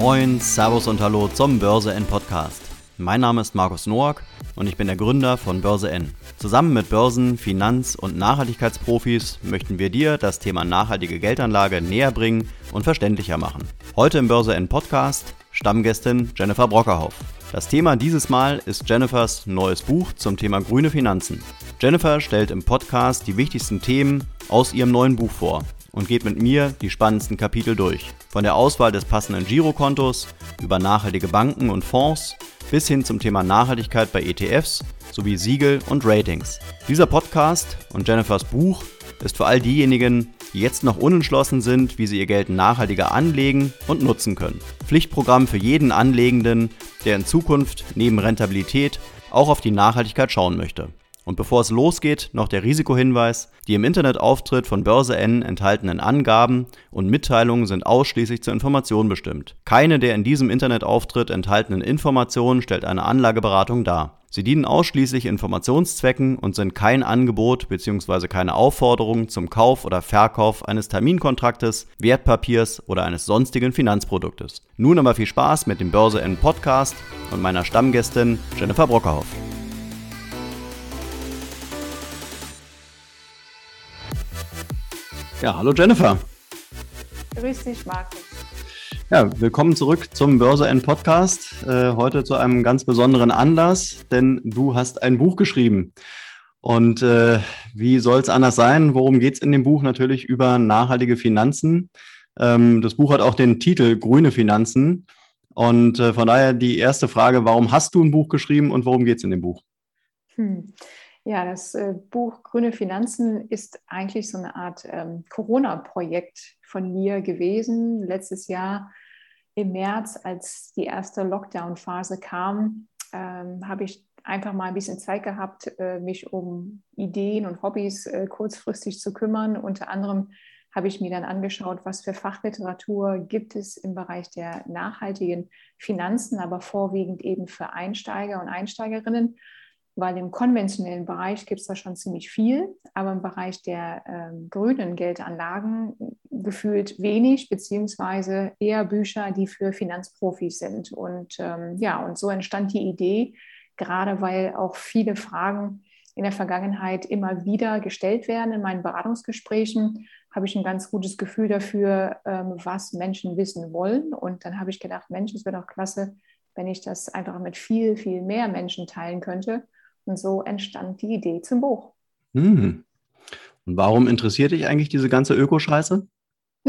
Moin, Servus und Hallo zum Börse N Podcast. Mein Name ist Markus Noack und ich bin der Gründer von Börse N. Zusammen mit Börsen-, Finanz- und Nachhaltigkeitsprofis möchten wir dir das Thema nachhaltige Geldanlage näher bringen und verständlicher machen. Heute im Börse N Podcast Stammgästin Jennifer Brockerhoff. Das Thema dieses Mal ist Jennifers neues Buch zum Thema grüne Finanzen. Jennifer stellt im Podcast die wichtigsten Themen aus ihrem neuen Buch vor und geht mit mir die spannendsten Kapitel durch. Von der Auswahl des passenden Girokontos über nachhaltige Banken und Fonds bis hin zum Thema Nachhaltigkeit bei ETFs sowie Siegel und Ratings. Dieser Podcast und Jennifers Buch ist für all diejenigen, die jetzt noch unentschlossen sind, wie sie ihr Geld nachhaltiger anlegen und nutzen können. Pflichtprogramm für jeden Anlegenden, der in Zukunft neben Rentabilität auch auf die Nachhaltigkeit schauen möchte. Und bevor es losgeht, noch der Risikohinweis. Die im Internetauftritt von Börse N enthaltenen Angaben und Mitteilungen sind ausschließlich zur Information bestimmt. Keine der in diesem Internetauftritt enthaltenen Informationen stellt eine Anlageberatung dar. Sie dienen ausschließlich Informationszwecken und sind kein Angebot bzw. keine Aufforderung zum Kauf oder Verkauf eines Terminkontraktes, Wertpapiers oder eines sonstigen Finanzproduktes. Nun aber viel Spaß mit dem Börse N Podcast und meiner Stammgästin Jennifer Brockerhoff. Ja, hallo Jennifer. Grüß dich, Markus. Ja, willkommen zurück zum Börse N Podcast. Äh, heute zu einem ganz besonderen Anlass, denn du hast ein Buch geschrieben. Und äh, wie soll es anders sein? Worum geht es in dem Buch? Natürlich über nachhaltige Finanzen. Ähm, das Buch hat auch den Titel Grüne Finanzen. Und äh, von daher die erste Frage, warum hast du ein Buch geschrieben und worum geht es in dem Buch? Hm. Ja, das äh, Buch Grüne Finanzen ist eigentlich so eine Art ähm, Corona-Projekt von mir gewesen. Letztes Jahr im März, als die erste Lockdown-Phase kam, ähm, habe ich einfach mal ein bisschen Zeit gehabt, äh, mich um Ideen und Hobbys äh, kurzfristig zu kümmern. Unter anderem habe ich mir dann angeschaut, was für Fachliteratur gibt es im Bereich der nachhaltigen Finanzen, aber vorwiegend eben für Einsteiger und Einsteigerinnen weil im konventionellen Bereich gibt es da schon ziemlich viel, aber im Bereich der ähm, grünen Geldanlagen gefühlt wenig, beziehungsweise eher Bücher, die für Finanzprofis sind. Und ähm, ja, und so entstand die Idee, gerade weil auch viele Fragen in der Vergangenheit immer wieder gestellt werden in meinen Beratungsgesprächen, habe ich ein ganz gutes Gefühl dafür, ähm, was Menschen wissen wollen. Und dann habe ich gedacht, Mensch, es wäre doch klasse, wenn ich das einfach mit viel, viel mehr Menschen teilen könnte. Und so entstand die Idee zum Buch. Hm. Und warum interessiert dich eigentlich diese ganze Ökoscheiße?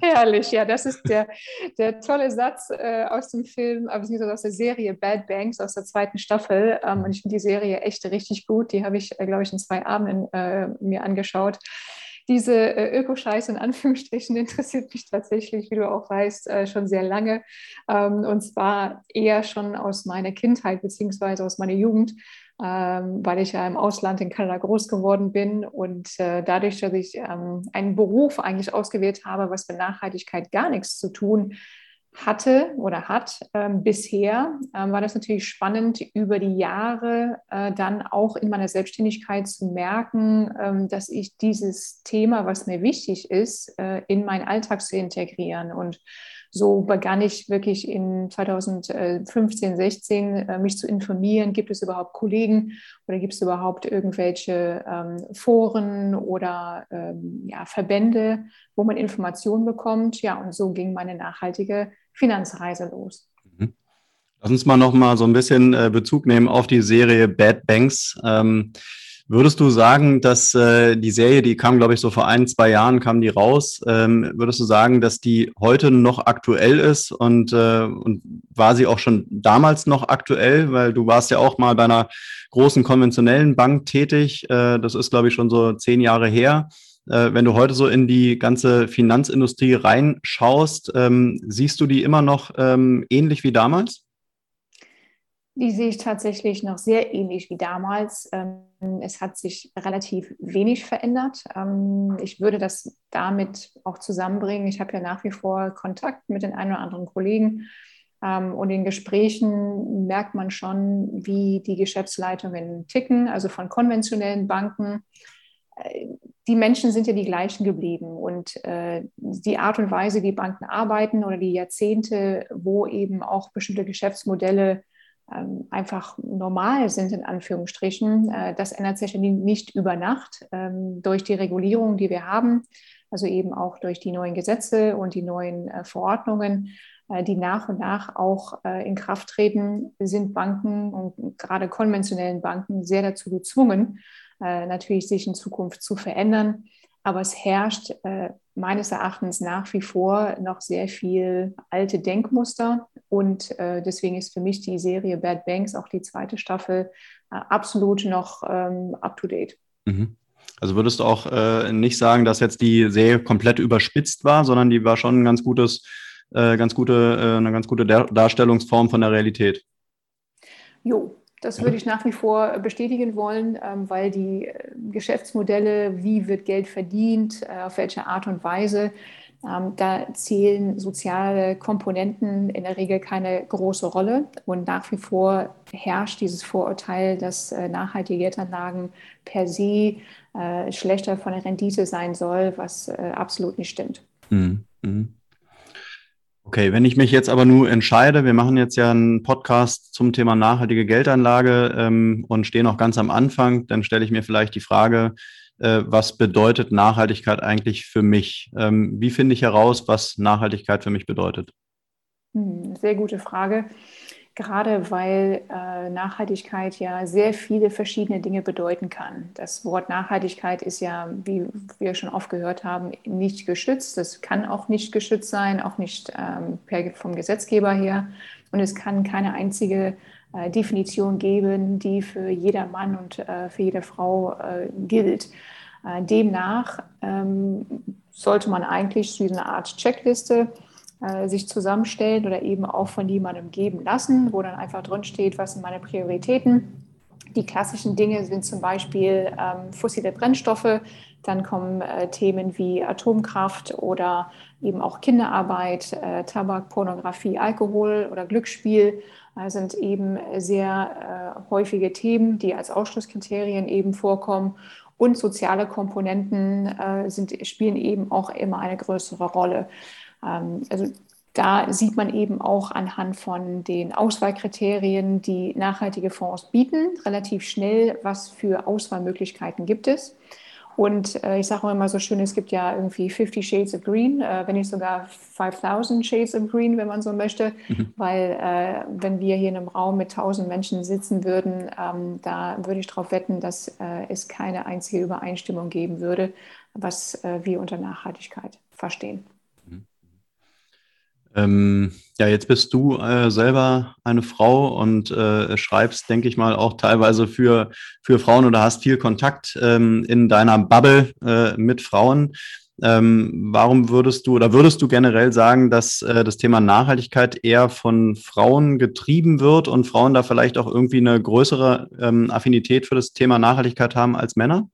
Herrlich, ja, das ist der, der tolle Satz äh, aus dem Film, äh, beziehungsweise aus der Serie Bad Banks aus der zweiten Staffel. Ähm, und ich finde die Serie echt richtig gut. Die habe ich, äh, glaube ich, in zwei Abenden äh, mir angeschaut diese äh, Ökoscheiße in Anführungsstrichen interessiert mich tatsächlich, wie du auch weißt, äh, schon sehr lange. Ähm, und zwar eher schon aus meiner Kindheit beziehungsweise aus meiner Jugend, ähm, weil ich ja im Ausland in Kanada groß geworden bin und äh, dadurch, dass ich ähm, einen Beruf eigentlich ausgewählt habe, was mit Nachhaltigkeit gar nichts zu tun hatte oder hat ähm, bisher, ähm, war das natürlich spannend, über die Jahre äh, dann auch in meiner Selbstständigkeit zu merken, ähm, dass ich dieses Thema, was mir wichtig ist, äh, in meinen Alltag zu integrieren. Und so begann ich wirklich in 2015, 16 äh, mich zu informieren, gibt es überhaupt Kollegen oder gibt es überhaupt irgendwelche ähm, Foren oder ähm, ja, Verbände, wo man Informationen bekommt. Ja, und so ging meine nachhaltige Finanzreise los. Mhm. Lass uns mal noch mal so ein bisschen äh, Bezug nehmen auf die Serie Bad Banks. Ähm, würdest du sagen, dass äh, die Serie, die kam, glaube ich, so vor ein, zwei Jahren, kam die raus. Ähm, würdest du sagen, dass die heute noch aktuell ist und, äh, und war sie auch schon damals noch aktuell? Weil du warst ja auch mal bei einer großen konventionellen Bank tätig. Äh, das ist, glaube ich, schon so zehn Jahre her. Äh, wenn du heute so in die ganze Finanzindustrie reinschaust, ähm, siehst du die immer noch ähm, ähnlich wie damals? Die sehe ich tatsächlich noch sehr ähnlich wie damals. Ähm, es hat sich relativ wenig verändert. Ähm, ich würde das damit auch zusammenbringen. Ich habe ja nach wie vor Kontakt mit den einen oder anderen Kollegen. Ähm, und in Gesprächen merkt man schon, wie die Geschäftsleitungen ticken, also von konventionellen Banken die Menschen sind ja die gleichen geblieben und äh, die Art und Weise, wie Banken arbeiten oder die Jahrzehnte, wo eben auch bestimmte Geschäftsmodelle ähm, einfach normal sind, in Anführungsstrichen, äh, das ändert sich nicht über Nacht ähm, durch die Regulierung, die wir haben, also eben auch durch die neuen Gesetze und die neuen äh, Verordnungen, äh, die nach und nach auch äh, in Kraft treten, sind Banken und gerade konventionellen Banken sehr dazu gezwungen, äh, natürlich sich in Zukunft zu verändern. Aber es herrscht äh, meines Erachtens nach wie vor noch sehr viel alte Denkmuster. Und äh, deswegen ist für mich die Serie Bad Banks, auch die zweite Staffel, äh, absolut noch ähm, up-to-date. Mhm. Also würdest du auch äh, nicht sagen, dass jetzt die Serie komplett überspitzt war, sondern die war schon ein ganz gutes, äh, ganz gute, eine ganz gute Darstellungsform von der Realität. Jo, das würde ich nach wie vor bestätigen wollen, ähm, weil die äh, Geschäftsmodelle, wie wird Geld verdient, äh, auf welche Art und Weise, ähm, da zählen soziale Komponenten in der Regel keine große Rolle. Und nach wie vor herrscht dieses Vorurteil, dass äh, nachhaltige Geldanlagen per se schlechter von der Rendite sein soll, was absolut nicht stimmt. Mhm. Okay, wenn ich mich jetzt aber nur entscheide, wir machen jetzt ja einen Podcast zum Thema nachhaltige Geldanlage ähm, und stehen noch ganz am Anfang, dann stelle ich mir vielleicht die Frage, äh, was bedeutet Nachhaltigkeit eigentlich für mich? Ähm, wie finde ich heraus, was Nachhaltigkeit für mich bedeutet? Hm, sehr gute Frage gerade weil äh, Nachhaltigkeit ja sehr viele verschiedene Dinge bedeuten kann. Das Wort Nachhaltigkeit ist ja, wie wir schon oft gehört haben, nicht geschützt. Das kann auch nicht geschützt sein, auch nicht ähm, per, vom Gesetzgeber her. Und es kann keine einzige äh, Definition geben, die für jeder Mann und äh, für jede Frau äh, gilt. Äh, demnach ähm, sollte man eigentlich so eine Art Checkliste äh, sich zusammenstellen oder eben auch von jemandem geben lassen, wo dann einfach drin steht, was sind meine Prioritäten. Die klassischen Dinge sind zum Beispiel ähm, fossile Brennstoffe, dann kommen äh, Themen wie Atomkraft oder eben auch Kinderarbeit, äh, Tabak, Pornografie, Alkohol oder Glücksspiel äh, sind eben sehr äh, häufige Themen, die als Ausschlusskriterien eben vorkommen. Und soziale Komponenten äh, sind, spielen eben auch immer eine größere Rolle. Ähm, also da sieht man eben auch anhand von den Auswahlkriterien, die nachhaltige Fonds bieten, relativ schnell, was für Auswahlmöglichkeiten gibt es. Und äh, ich sage immer so schön, es gibt ja irgendwie 50 Shades of Green, äh, wenn nicht sogar 5000 Shades of Green, wenn man so möchte. Mhm. Weil äh, wenn wir hier in einem Raum mit 1000 Menschen sitzen würden, ähm, da würde ich darauf wetten, dass äh, es keine einzige Übereinstimmung geben würde, was äh, wir unter Nachhaltigkeit verstehen. Ähm, ja, jetzt bist du äh, selber eine Frau und äh, schreibst, denke ich mal, auch teilweise für, für Frauen oder hast viel Kontakt ähm, in deiner Bubble äh, mit Frauen. Ähm, warum würdest du oder würdest du generell sagen, dass äh, das Thema Nachhaltigkeit eher von Frauen getrieben wird und Frauen da vielleicht auch irgendwie eine größere ähm, Affinität für das Thema Nachhaltigkeit haben als Männer?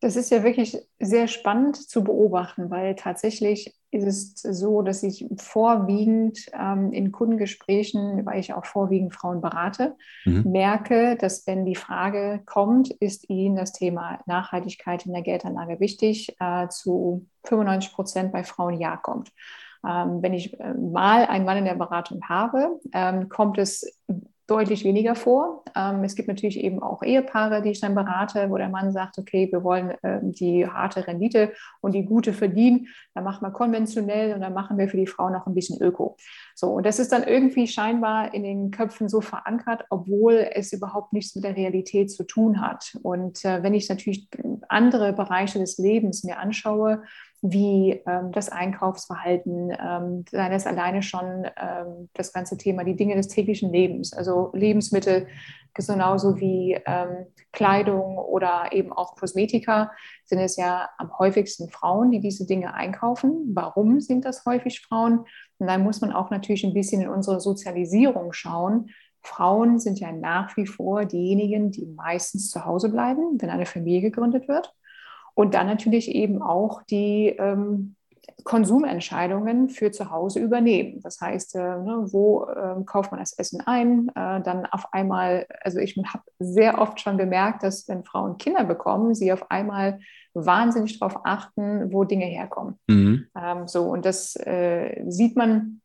Das ist ja wirklich sehr spannend zu beobachten, weil tatsächlich ist es so, dass ich vorwiegend ähm, in Kundengesprächen, weil ich auch vorwiegend Frauen berate, mhm. merke, dass wenn die Frage kommt, ist Ihnen das Thema Nachhaltigkeit in der Geldanlage wichtig, äh, zu 95 Prozent bei Frauen ja kommt. Ähm, wenn ich äh, mal einen Mann in der Beratung habe, ähm, kommt es deutlich weniger vor. Ähm, es gibt natürlich eben auch Ehepaare, die ich dann berate, wo der Mann sagt, okay, wir wollen ähm, die harte Rendite und die gute verdienen. Dann machen wir konventionell und dann machen wir für die Frau noch ein bisschen Öko. So, und das ist dann irgendwie scheinbar in den Köpfen so verankert, obwohl es überhaupt nichts mit der Realität zu tun hat. Und äh, wenn ich natürlich andere Bereiche des Lebens mir anschaue, wie ähm, das Einkaufsverhalten, ähm, sei das alleine schon ähm, das ganze Thema, die Dinge des täglichen Lebens, also Lebensmittel genauso wie ähm, Kleidung oder eben auch Kosmetika, sind es ja am häufigsten Frauen, die diese Dinge einkaufen. Warum sind das häufig Frauen? Und dann muss man auch natürlich ein bisschen in unsere Sozialisierung schauen. Frauen sind ja nach wie vor diejenigen, die meistens zu Hause bleiben, wenn eine Familie gegründet wird. Und dann natürlich eben auch die ähm, Konsumentscheidungen für zu Hause übernehmen. Das heißt, äh, ne, wo äh, kauft man das Essen ein? Äh, dann auf einmal, also ich habe sehr oft schon bemerkt, dass wenn Frauen Kinder bekommen, sie auf einmal wahnsinnig darauf achten, wo Dinge herkommen. Mhm. Ähm, so, und das äh, sieht man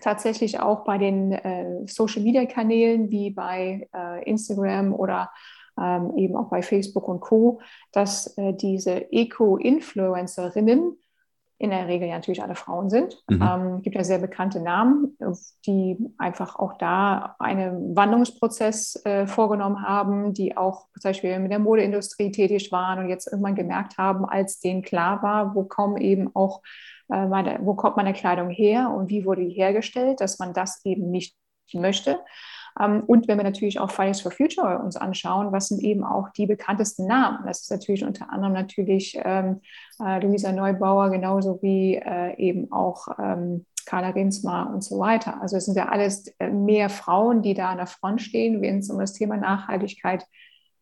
tatsächlich auch bei den äh, Social-Media-Kanälen wie bei äh, Instagram oder ähm, eben auch bei Facebook und Co., dass diese Eco-Influencerinnen in der Regel ja natürlich alle Frauen sind. Mhm. Ähm, gibt ja sehr bekannte Namen, die einfach auch da einen Wandlungsprozess äh, vorgenommen haben, die auch zum Beispiel mit der Modeindustrie tätig waren und jetzt irgendwann gemerkt haben, als denen klar war, wo kommen eben auch äh, meine, wo kommt meine Kleidung her und wie wurde die hergestellt, dass man das eben nicht möchte. Ähm, und wenn wir natürlich auch Fridays for Future uns anschauen, was sind eben auch die bekanntesten Namen? Das ist natürlich unter anderem natürlich ähm, äh, Luisa Neubauer, genauso wie äh, eben auch ähm, Carla Rinsmar und so weiter. Also es sind ja alles äh, mehr Frauen, die da an der Front stehen, wenn es um das Thema Nachhaltigkeit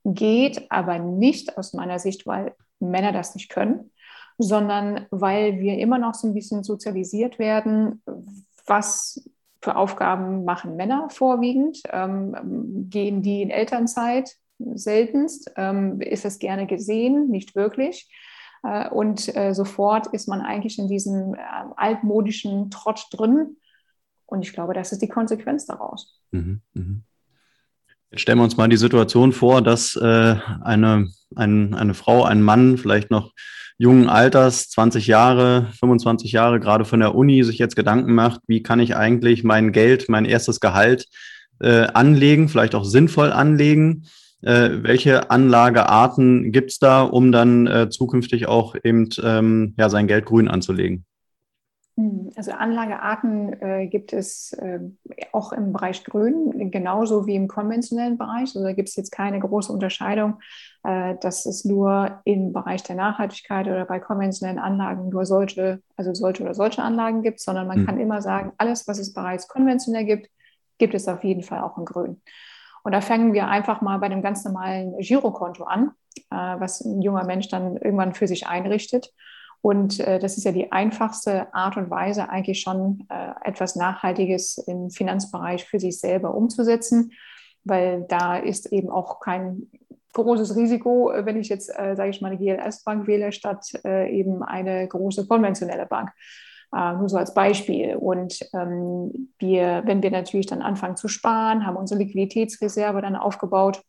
geht, aber nicht aus meiner Sicht, weil Männer das nicht können, sondern weil wir immer noch so ein bisschen sozialisiert werden, was für Aufgaben machen Männer vorwiegend? Ähm, gehen die in Elternzeit? Seltenst. Ähm, ist es gerne gesehen? Nicht wirklich. Äh, und äh, sofort ist man eigentlich in diesem äh, altmodischen Trott drin. Und ich glaube, das ist die Konsequenz daraus. Mhm, mh. Jetzt stellen wir uns mal die Situation vor, dass äh, eine, ein, eine Frau, ein Mann vielleicht noch jungen Alters, 20 Jahre, 25 Jahre, gerade von der Uni, sich jetzt Gedanken macht, wie kann ich eigentlich mein Geld, mein erstes Gehalt äh, anlegen, vielleicht auch sinnvoll anlegen. Äh, welche Anlagearten gibt es da, um dann äh, zukünftig auch eben ähm, ja, sein Geld grün anzulegen? Hm, also Anlagearten äh, gibt es äh, auch im Bereich Grün, genauso wie im konventionellen Bereich. Also da gibt es jetzt keine große Unterscheidung, äh, dass es nur im Bereich der Nachhaltigkeit oder bei konventionellen Anlagen nur solche, also solche oder solche Anlagen gibt, sondern man mhm. kann immer sagen, alles, was es bereits konventionell gibt, gibt es auf jeden Fall auch in Grün. Und da fangen wir einfach mal bei dem ganz normalen Girokonto an, äh, was ein junger Mensch dann irgendwann für sich einrichtet. Und äh, das ist ja die einfachste Art und Weise, eigentlich schon äh, etwas Nachhaltiges im Finanzbereich für sich selber umzusetzen, weil da ist eben auch kein großes Risiko, wenn ich jetzt, äh, sage ich mal, eine GLS-Bank wähle, statt äh, eben eine große konventionelle Bank. Uh, nur so als Beispiel. Und ähm, wir, wenn wir natürlich dann anfangen zu sparen, haben unsere Liquiditätsreserve dann aufgebaut,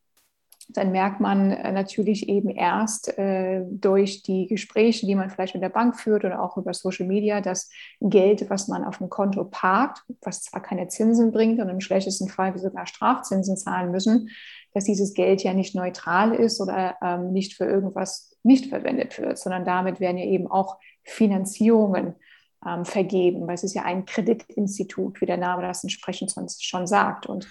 dann merkt man äh, natürlich eben erst äh, durch die Gespräche, die man vielleicht mit der Bank führt oder auch über Social Media, dass Geld, was man auf dem Konto parkt, was zwar keine Zinsen bringt und im schlechtesten Fall sogar Strafzinsen zahlen müssen, dass dieses Geld ja nicht neutral ist oder ähm, nicht für irgendwas nicht verwendet wird, sondern damit werden ja eben auch Finanzierungen ähm, vergeben, weil es ist ja ein Kreditinstitut, wie der Name das entsprechend schon sagt. Und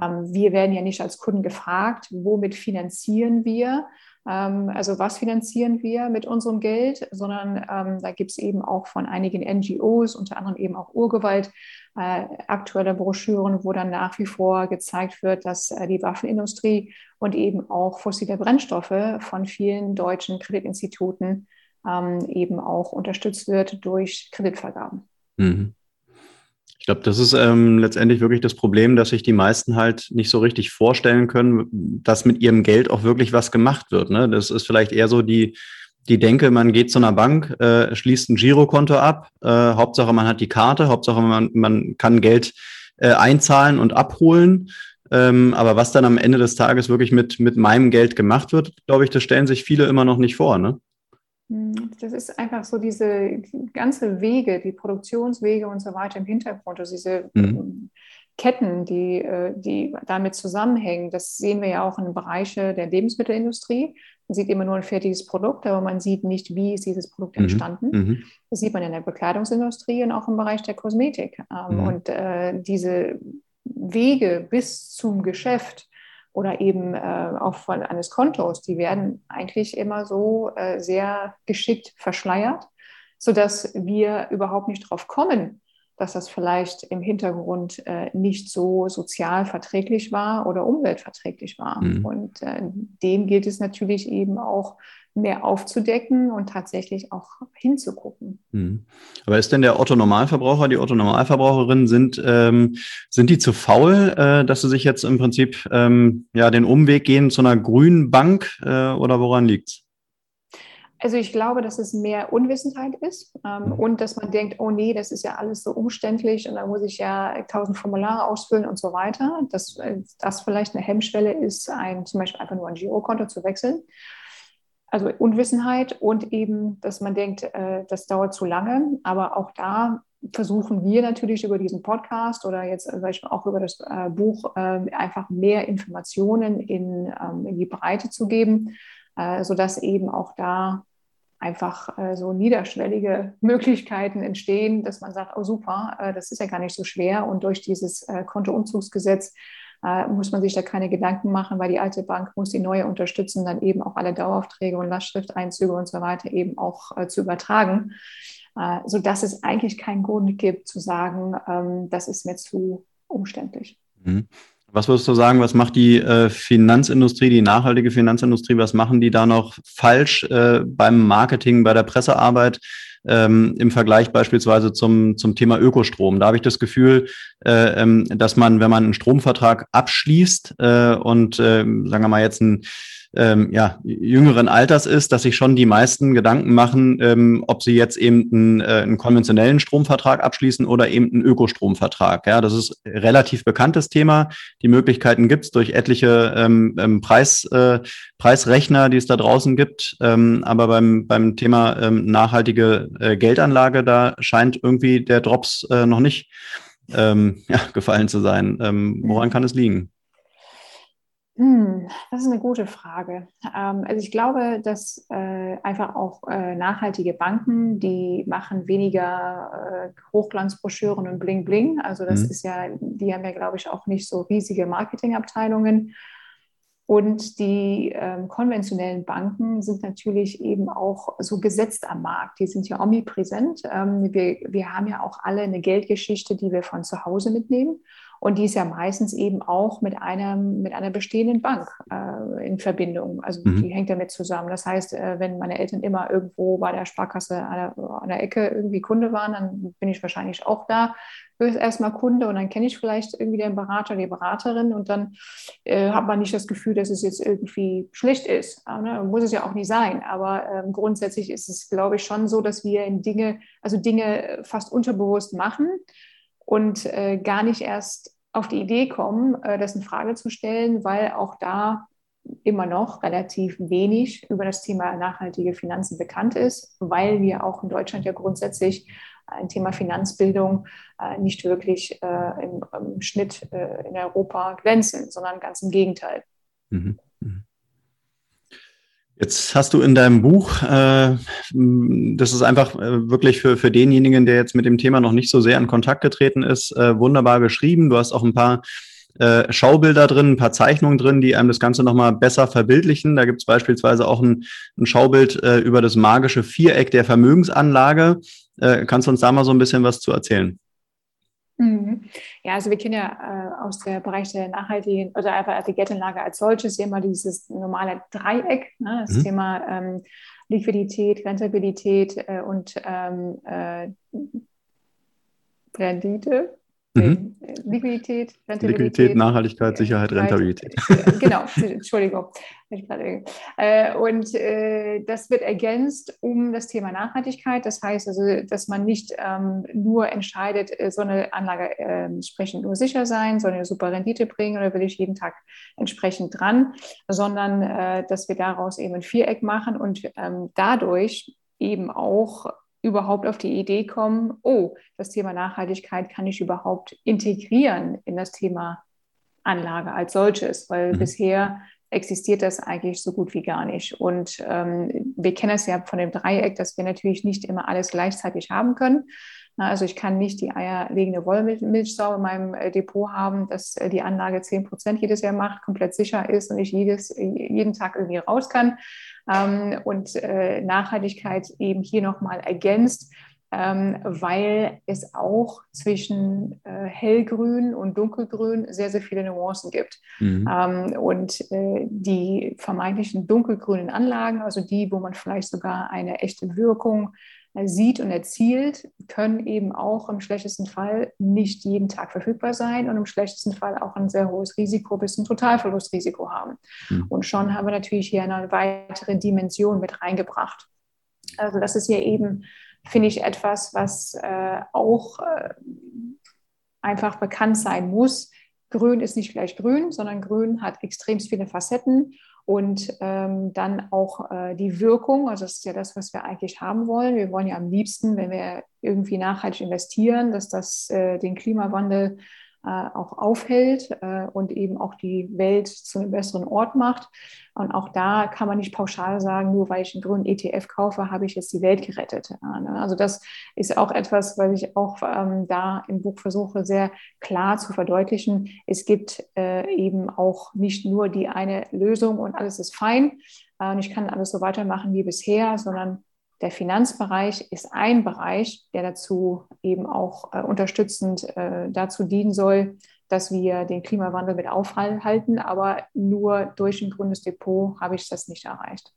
ähm, wir werden ja nicht als Kunden gefragt, womit finanzieren wir, ähm, also was finanzieren wir mit unserem Geld, sondern ähm, da gibt es eben auch von einigen NGOs, unter anderem eben auch Urgewalt, äh, aktuelle Broschüren, wo dann nach wie vor gezeigt wird, dass äh, die Waffenindustrie und eben auch fossile Brennstoffe von vielen deutschen Kreditinstituten ähm, eben auch unterstützt wird durch Kreditvergaben. Mhm. Ich glaube, das ist ähm, letztendlich wirklich das Problem, dass sich die meisten halt nicht so richtig vorstellen können, dass mit ihrem Geld auch wirklich was gemacht wird. Ne? Das ist vielleicht eher so die, die Denke, man geht zu einer Bank, äh, schließt ein Girokonto ab, äh, Hauptsache man hat die Karte, Hauptsache man, man kann Geld äh, einzahlen und abholen. Ähm, aber was dann am Ende des Tages wirklich mit, mit meinem Geld gemacht wird, glaube ich, das stellen sich viele immer noch nicht vor. Ne? Hm, das ist einfach so diese ganze Wege, die Produktionswege und so weiter im Hintergrund, also diese mhm. Ähm, Ketten, die, äh, die damit zusammenhängen. Das sehen wir ja auch in Bereichen der Lebensmittelindustrie. Man sieht immer nur ein fertiges Produkt, aber man sieht nicht, wie ist dieses Produkt mhm. entstanden. Mhm. Das sieht man in der Bekleidungsindustrie und auch im Bereich der Kosmetik. Ähm, mhm. Und äh, diese Wege bis zum Geschäft, oder eben äh, auch von eines Kontos, die werden eigentlich immer so äh, sehr geschickt verschleiert, sodass wir überhaupt nicht drauf kommen, dass das vielleicht im Hintergrund äh, nicht so sozial verträglich war oder umweltverträglich war. Mhm. Und äh, dem gilt es natürlich eben auch mehr aufzudecken und tatsächlich auch hinzugucken. Mhm. Aber ist denn der Otto Normalverbraucher, die Otto Normalverbraucherin, sind, ähm, sind die zu faul, äh, dass sie sich jetzt im Prinzip ähm, ja, den Umweg gehen zu einer grünen Bank äh, oder woran liegt es? Also ich glaube, dass es mehr Unwissenheit ist ähm, mhm. und dass man denkt, oh nee, das ist ja alles so umständlich und da muss ich ja tausend Formulare ausfüllen und so weiter. Dass äh, das vielleicht eine Hemmschwelle ist, ein, zum Beispiel einfach nur ein Girokonto zu wechseln. Also Unwissenheit und eben, dass man denkt, äh, das dauert zu lange. Aber auch da versuchen wir natürlich über diesen Podcast oder jetzt zum Beispiel auch über das äh, Buch äh, einfach mehr Informationen in, ähm, in die Breite zu geben, äh, sodass eben auch da einfach äh, so niederschwellige Möglichkeiten entstehen, dass man sagt, oh super, äh, das ist ja gar nicht so schwer und durch dieses äh, Kontoumzugsgesetz äh, muss man sich da keine Gedanken machen, weil die alte Bank muss die neue unterstützen, dann eben auch alle Daueraufträge und Lastschrifteinzüge und so weiter eben auch äh, zu übertragen, äh, sodass es eigentlich keinen Grund gibt zu sagen, ähm, das ist mir zu umständlich. Mhm. Was würdest du sagen, was macht die äh, Finanzindustrie, die nachhaltige Finanzindustrie, was machen die da noch falsch äh, beim Marketing, bei der Pressearbeit ähm, im Vergleich beispielsweise zum, zum Thema Ökostrom? Da habe ich das Gefühl, äh, ähm, dass man, wenn man einen Stromvertrag abschließt äh, und, äh, sagen wir mal jetzt ein ähm, ja, jüngeren Alters ist, dass sich schon die meisten Gedanken machen, ähm, ob sie jetzt eben einen, äh, einen konventionellen Stromvertrag abschließen oder eben einen Ökostromvertrag. Ja, das ist relativ bekanntes Thema. Die Möglichkeiten gibt es durch etliche ähm, ähm, Preis, äh, Preisrechner, die es da draußen gibt. Ähm, aber beim, beim Thema ähm, nachhaltige äh, Geldanlage, da scheint irgendwie der Drops äh, noch nicht ähm, ja, gefallen zu sein. Ähm, woran kann es liegen? Hm, das ist eine gute Frage. Ähm, also ich glaube, dass äh, einfach auch äh, nachhaltige Banken, die machen weniger äh, Hochglanzbroschüren und Bling Bling. Also das mhm. ist ja, die haben ja, glaube ich, auch nicht so riesige Marketingabteilungen. Und die ähm, konventionellen Banken sind natürlich eben auch so gesetzt am Markt. Die sind ja omnipräsent. Ähm, wir, wir haben ja auch alle eine Geldgeschichte, die wir von zu Hause mitnehmen. Und die ist ja meistens eben auch mit, einem, mit einer bestehenden Bank äh, in Verbindung. Also mhm. die hängt damit zusammen. Das heißt, äh, wenn meine Eltern immer irgendwo bei der Sparkasse an der, an der Ecke irgendwie Kunde waren, dann bin ich wahrscheinlich auch da erstmal Kunde und dann kenne ich vielleicht irgendwie den Berater, die Beraterin und dann äh, hat man nicht das Gefühl, dass es jetzt irgendwie schlecht ist. Ne? Muss es ja auch nicht sein, aber ähm, grundsätzlich ist es, glaube ich, schon so, dass wir in Dinge, also Dinge fast unterbewusst machen und äh, gar nicht erst auf die Idee kommen, äh, das in Frage zu stellen, weil auch da immer noch relativ wenig über das Thema nachhaltige Finanzen bekannt ist, weil wir auch in Deutschland ja grundsätzlich ein Thema Finanzbildung äh, nicht wirklich äh, im, im, Schnitt äh, in Europa glänzen, sondern ganz im Gegenteil. Mhm. Jetzt hast du in deinem Buch, äh, das ist einfach äh, wirklich für, für denjenigen, der jetzt mit dem Thema noch nicht so sehr in Kontakt getreten ist, äh, wunderbar geschrieben. Du hast auch ein paar Schaubilder drin, ein paar Zeichnungen drin, die einem das Ganze nochmal besser verbildlichen. Da gibt es beispielsweise auch ein, ein Schaubild über das magische Viereck der Vermögensanlage. Kannst du uns da mal so ein bisschen was zu erzählen? Mhm. Ja, also wir kennen ja äh, aus dem Bereich der nachhaltigen oder einfach die Geldanlage als solches immer dieses normale Dreieck, ne? das mhm. Thema ähm, Liquidität, Rentabilität äh, und ähm, äh, Rendite. Mhm. Liquidität, Rentabilität. Liquidität, Nachhaltigkeit, Sicherheit, Rentabilität. Genau, Entschuldigung. Äh, und äh, das wird ergänzt um das Thema Nachhaltigkeit. Das heißt also, dass man nicht ähm, nur entscheidet, äh, so eine Anlage entsprechend nur sicher sein, soll eine super Rendite bringen oder will ich jeden Tag entsprechend dran, sondern dass wir daraus eben ein Viereck machen und ähm, dadurch eben auch überhaupt auf die Idee kommen, oh, das Thema Nachhaltigkeit kann ich überhaupt integrieren in das Thema Anlage als solches, weil mhm. bisher existiert das eigentlich so gut wie gar nicht. Und ähm, wir kennen es ja von dem Dreieck, dass wir natürlich nicht immer alles gleichzeitig haben können. Na, also ich kann nicht die eierlegende Wollmilchsau in meinem äh, Depot haben, dass äh, die Anlage 10 Prozent jedes Jahr macht, komplett sicher ist und ich jedes, jeden Tag irgendwie raus kann. Ähm, und äh, Nachhaltigkeit eben hier nochmal ergänzt, ähm, weil es auch zwischen äh, hellgrün und dunkelgrün sehr, sehr viele Nuancen gibt. Mhm. Ähm, und äh, die vermeintlichen dunkelgrünen Anlagen, also die, wo man vielleicht sogar eine echte Wirkung äh, sieht und erzielt, können eben auch im schlechtesten Fall nicht jeden Tag verfügbar sein und im schlechtesten Fall auch ein sehr hohes Risiko bis ein Totalverlustrisiko haben. Mhm. Und schon haben wir natürlich hier eine weitere Dimension mit reingebracht. Also das ist hier eben finde ich etwas, was äh, auch äh, einfach bekannt sein muss. Grün ist nicht gleich grün, sondern grün hat extrem viele Facetten und ähm, dann auch äh, die Wirkung, also das ist ja das, was wir eigentlich haben wollen. Wir wollen ja am liebsten, wenn wir irgendwie nachhaltig investieren, dass das äh, den Klimawandel auch aufhält äh, und eben auch die Welt zu einem besseren Ort macht. Und auch da kann man nicht pauschal sagen, nur weil ich einen grünen ETF kaufe, habe ich jetzt die Welt gerettet. Ne? Also das ist auch etwas, was ich auch ähm, da im Buch versuche, sehr klar zu verdeutlichen. Es gibt äh, eben auch nicht nur die eine Lösung und alles ist fein und ich kann alles so weitermachen wie bisher, sondern der Finanzbereich ist ein Bereich, der dazu eben auch äh, unterstützend äh, dazu dienen soll, dass wir den Klimawandel mit aufhalten. Aber nur durch ein grünes Depot habe ich das nicht erreicht.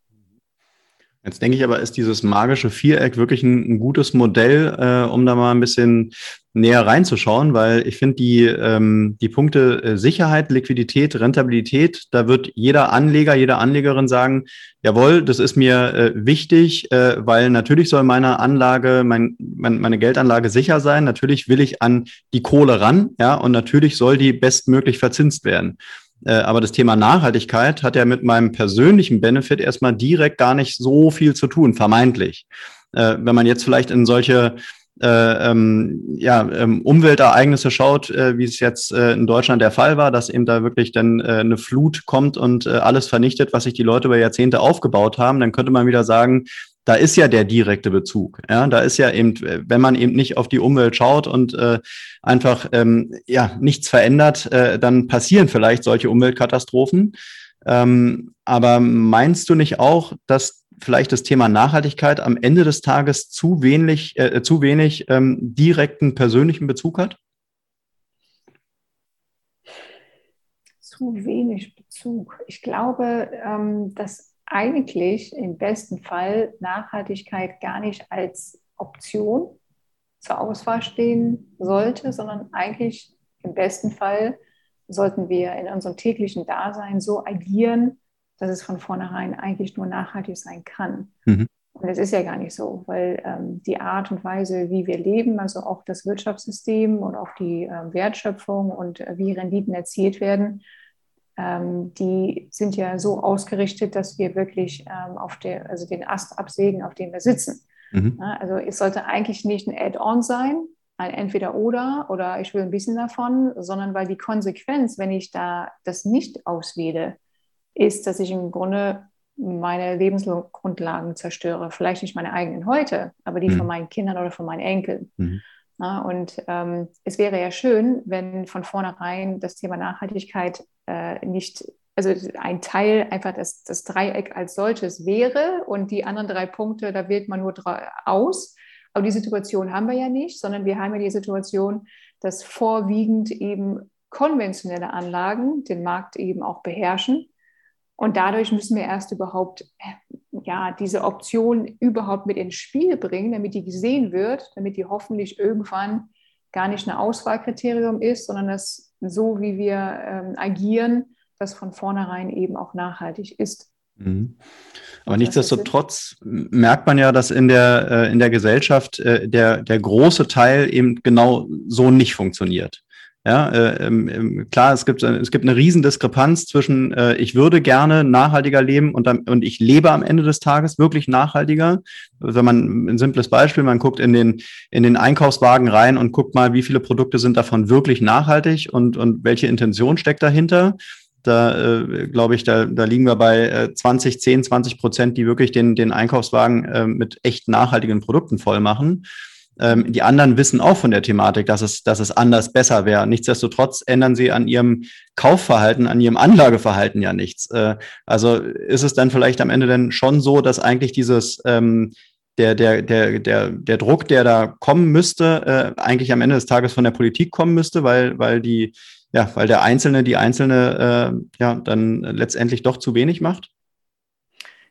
Jetzt denke ich aber, ist dieses magische Viereck wirklich ein, ein gutes Modell, äh, um da mal ein bisschen näher reinzuschauen, weil ich finde die, ähm, die Punkte äh, Sicherheit, Liquidität, Rentabilität, da wird jeder Anleger, jede Anlegerin sagen, jawohl, das ist mir äh, wichtig, äh, weil natürlich soll meine Anlage, mein, mein, meine Geldanlage sicher sein, natürlich will ich an die Kohle ran, ja, und natürlich soll die bestmöglich verzinst werden. Äh, aber das Thema Nachhaltigkeit hat ja mit meinem persönlichen Benefit erstmal direkt gar nicht so viel zu tun, vermeintlich. Äh, wenn man jetzt vielleicht in solche äh, ähm, ja, ähm, Umweltereignisse schaut, äh, wie es jetzt äh, in Deutschland der Fall war, dass eben da wirklich dann äh, eine Flut kommt und alles vernichtet, was sich die Leute über Jahrzehnte aufgebaut haben, dann könnte man wieder sagen, da ist ja der direkte Bezug. Ja, da ist ja eben, wenn man eben nicht auf die Umwelt schaut und äh, einfach ähm, ja nichts verändert, äh, dann passieren vielleicht solche Umweltkatastrophen. Ähm, aber meinst du nicht auch, dass vielleicht das Thema Nachhaltigkeit am Ende des Tages zu wenig, äh, zu wenig ähm, direkten persönlichen Bezug hat? Zu wenig Bezug. Ich glaube, ähm, dass eigentlich im besten Fall Nachhaltigkeit gar nicht als Option zur Auswahl stehen sollte, sondern eigentlich im besten Fall sollten wir in unserem täglichen Dasein so agieren, dass es von vornherein eigentlich nur nachhaltig sein kann. Mhm. Und es ist ja gar nicht so, weil ähm, die Art und Weise, wie wir leben, also auch das Wirtschaftssystem und auch die äh, Wertschöpfung und äh, wie Renditen erzielt werden, ähm, die sind ja so ausgerichtet, dass wir wirklich ähm, auf der, also den Ast absägen, auf dem wir sitzen. Mhm. Ja, also es sollte eigentlich nicht ein Add-on sein, ein Entweder-Oder oder ich will ein bisschen davon, sondern weil die Konsequenz, wenn ich da das nicht auswähle, ist, dass ich im Grunde meine Lebensgrundlagen zerstöre. Vielleicht nicht meine eigenen heute, aber die mhm. von meinen Kindern oder von meinen Enkeln. Mhm. Ja, und ähm, es wäre ja schön, wenn von vornherein das Thema Nachhaltigkeit äh, nicht, also ein Teil einfach das, das Dreieck als solches wäre und die anderen drei Punkte, da wählt man nur aus. Aber die Situation haben wir ja nicht, sondern wir haben ja die Situation, dass vorwiegend eben konventionelle Anlagen den Markt eben auch beherrschen. Und dadurch müssen wir erst überhaupt ja, diese Option überhaupt mit ins Spiel bringen, damit die gesehen wird, damit die hoffentlich irgendwann gar nicht ein Auswahlkriterium ist, sondern dass so, wie wir ähm, agieren, das von vornherein eben auch nachhaltig ist. Mhm. Aber nichtsdestotrotz merkt man ja, dass in der, äh, in der Gesellschaft äh, der, der große Teil eben genau so nicht funktioniert. Ja, äh, ähm, ähm, klar, es gibt, es gibt eine Riesendiskrepanz zwischen, äh, ich würde gerne nachhaltiger leben und, dann, und ich lebe am Ende des Tages wirklich nachhaltiger. Wenn man ein simples Beispiel, man guckt in den, in den Einkaufswagen rein und guckt mal, wie viele Produkte sind davon wirklich nachhaltig und, und welche Intention steckt dahinter. Da äh, glaube ich, da, da liegen wir bei äh, 20, 10, 20 Prozent, die wirklich den, den Einkaufswagen äh, mit echt nachhaltigen Produkten voll machen. Ähm, die anderen wissen auch von der Thematik, dass es, dass es anders besser wäre. Nichtsdestotrotz ändern sie an ihrem Kaufverhalten, an ihrem Anlageverhalten ja nichts. Äh, also ist es dann vielleicht am Ende dann schon so, dass eigentlich dieses, ähm, der, der, der, der, der Druck, der da kommen müsste, äh, eigentlich am Ende des Tages von der Politik kommen müsste, weil, weil die, ja, weil der Einzelne, die Einzelne äh, ja dann letztendlich doch zu wenig macht?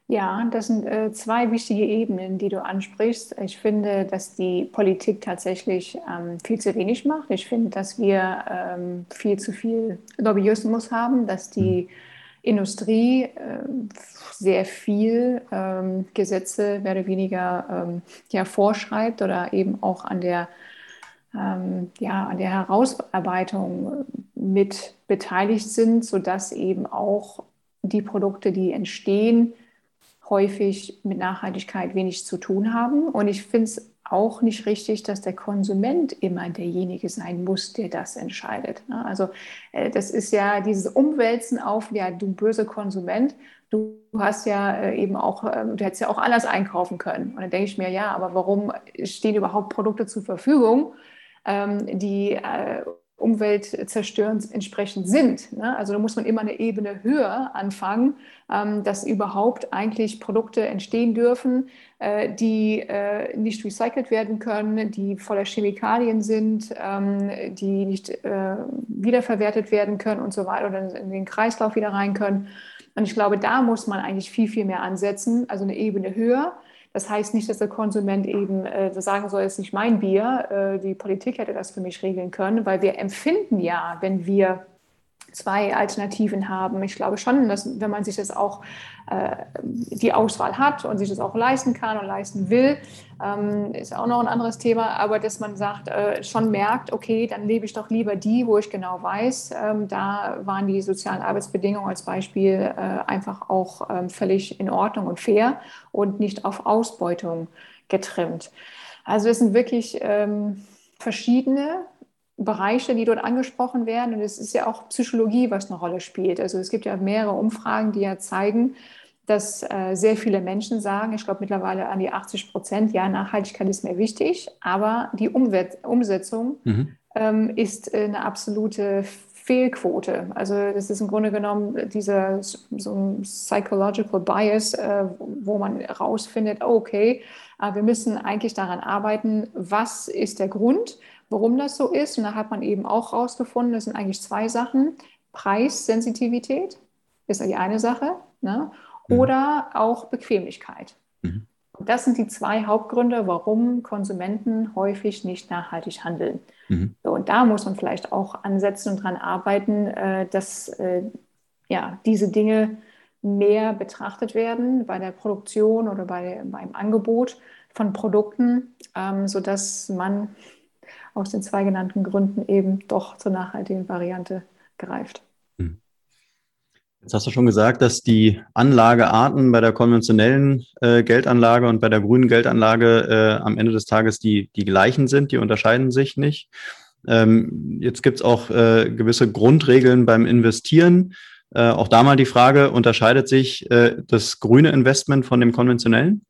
Ja, das sind äh, zwei wichtige Ebenen, die du ansprichst. Ich finde, dass die Politik tatsächlich ähm, viel zu wenig macht. Ich finde, dass wir ähm, viel zu viel Lobbyismus haben, dass die mhm. Industrie äh, sehr viel ähm, Gesetze mehr oder weniger ähm, ja, vorschreibt oder eben auch an der, ähm, ja, an der Herausarbeitung mit beteiligt sind, sodass eben auch die Produkte, die entstehen, häufig mit Nachhaltigkeit wenig zu tun haben. Und ich finde es auch nicht richtig, dass der Konsument immer derjenige sein muss, der das entscheidet. Ne? Also äh, das ist ja dieses Umwälzen auf, ja, du böse Konsument, du hast ja äh, eben auch, ähm, du hättest ja auch alles einkaufen können. Und dann denke ich mir, ja, aber warum stehen überhaupt Produkte zur Verfügung, ähm, die äh, umweltzerstörend entsprechend sind. Ne? Also da muss man immer eine Ebene höher anfangen, ähm, dass überhaupt eigentlich Produkte entstehen dürfen, äh, die äh, nicht recycelt werden können, die voller Chemikalien sind, ähm, die nicht äh, wiederverwertet werden können und so weiter oder in den Kreislauf wieder rein können. Und ich glaube, da muss man eigentlich viel, viel mehr ansetzen, also eine Ebene höher. Das heißt nicht, dass der Konsument eben äh, sagen soll, es ist nicht mein Bier. Äh, die Politik hätte das für mich regeln können, weil wir empfinden ja, wenn wir zwei Alternativen haben. Ich glaube schon, dass wenn man sich das auch äh, die Auswahl hat und sich das auch leisten kann und leisten will, ähm, ist auch noch ein anderes Thema, aber dass man sagt, äh, schon merkt, okay, dann lebe ich doch lieber die, wo ich genau weiß, ähm, da waren die sozialen Arbeitsbedingungen als Beispiel äh, einfach auch ähm, völlig in Ordnung und fair und nicht auf Ausbeutung getrimmt. Also es sind wirklich ähm, verschiedene Bereiche, die dort angesprochen werden. Und es ist ja auch Psychologie, was eine Rolle spielt. Also es gibt ja mehrere Umfragen, die ja zeigen, dass äh, sehr viele Menschen sagen, ich glaube mittlerweile an die 80 Prozent, ja, Nachhaltigkeit ist mir wichtig, aber die Umwelt Umsetzung mhm. ähm, ist eine absolute Fehlquote. Also das ist im Grunde genommen dieser so ein psychological bias, äh, wo man rausfindet, okay, äh, wir müssen eigentlich daran arbeiten, was ist der Grund, warum das so ist. Und da hat man eben auch herausgefunden, das sind eigentlich zwei Sachen. Preissensitivität ist die eine Sache ne? Mhm. oder auch Bequemlichkeit. Mhm. Das sind die zwei Hauptgründe, warum Konsumenten häufig nicht nachhaltig handeln. Mhm. So, und da muss man vielleicht auch ansetzen und daran arbeiten, äh, dass äh, ja, diese Dinge mehr betrachtet werden bei der Produktion oder bei, beim Angebot von Produkten, ähm, sodass man aus den zwei genannten Gründen eben doch zur nachhaltigen Variante greift. Hm. Jetzt hast du schon gesagt, dass die Anlagearten bei der konventionellen äh, Geldanlage und bei der grünen Geldanlage äh, am Ende des Tages die, die gleichen sind, die unterscheiden sich nicht. Ähm, jetzt gibt es auch äh, gewisse Grundregeln beim Investieren. Äh, auch da mal die Frage, unterscheidet sich äh, das grüne Investment von dem konventionellen?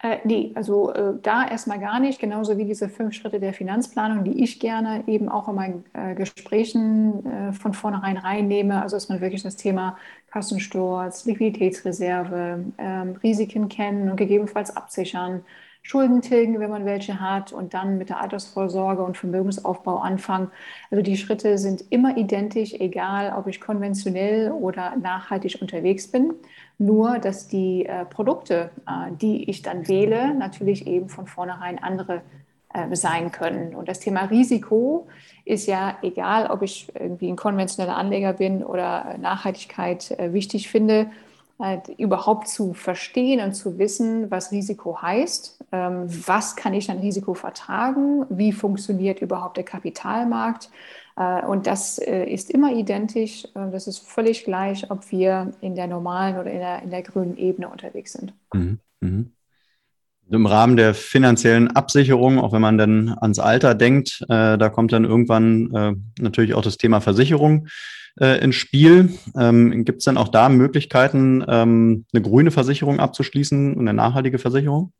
Äh, nee, also äh, da erstmal gar nicht, genauso wie diese fünf Schritte der Finanzplanung, die ich gerne eben auch in meinen äh, Gesprächen äh, von vornherein reinnehme. Also dass man wirklich das Thema Kassensturz, Liquiditätsreserve, ähm, Risiken kennen und gegebenenfalls absichern, Schulden tilgen, wenn man welche hat und dann mit der Altersvorsorge und Vermögensaufbau anfangen. Also die Schritte sind immer identisch, egal ob ich konventionell oder nachhaltig unterwegs bin. Nur, dass die äh, Produkte, äh, die ich dann wähle, natürlich eben von vornherein andere äh, sein können. Und das Thema Risiko ist ja egal, ob ich irgendwie ein konventioneller Anleger bin oder Nachhaltigkeit äh, wichtig finde, halt überhaupt zu verstehen und zu wissen, was Risiko heißt, ähm, was kann ich an Risiko vertragen, wie funktioniert überhaupt der Kapitalmarkt. Äh, und das äh, ist immer identisch. Das ist völlig gleich, ob wir in der normalen oder in der, in der grünen Ebene unterwegs sind. Mhm. Mhm. Im Rahmen der finanziellen Absicherung, auch wenn man dann ans Alter denkt, äh, da kommt dann irgendwann äh, natürlich auch das Thema Versicherung äh, ins Spiel. Ähm, Gibt es dann auch da Möglichkeiten, ähm, eine grüne Versicherung abzuschließen und eine nachhaltige Versicherung?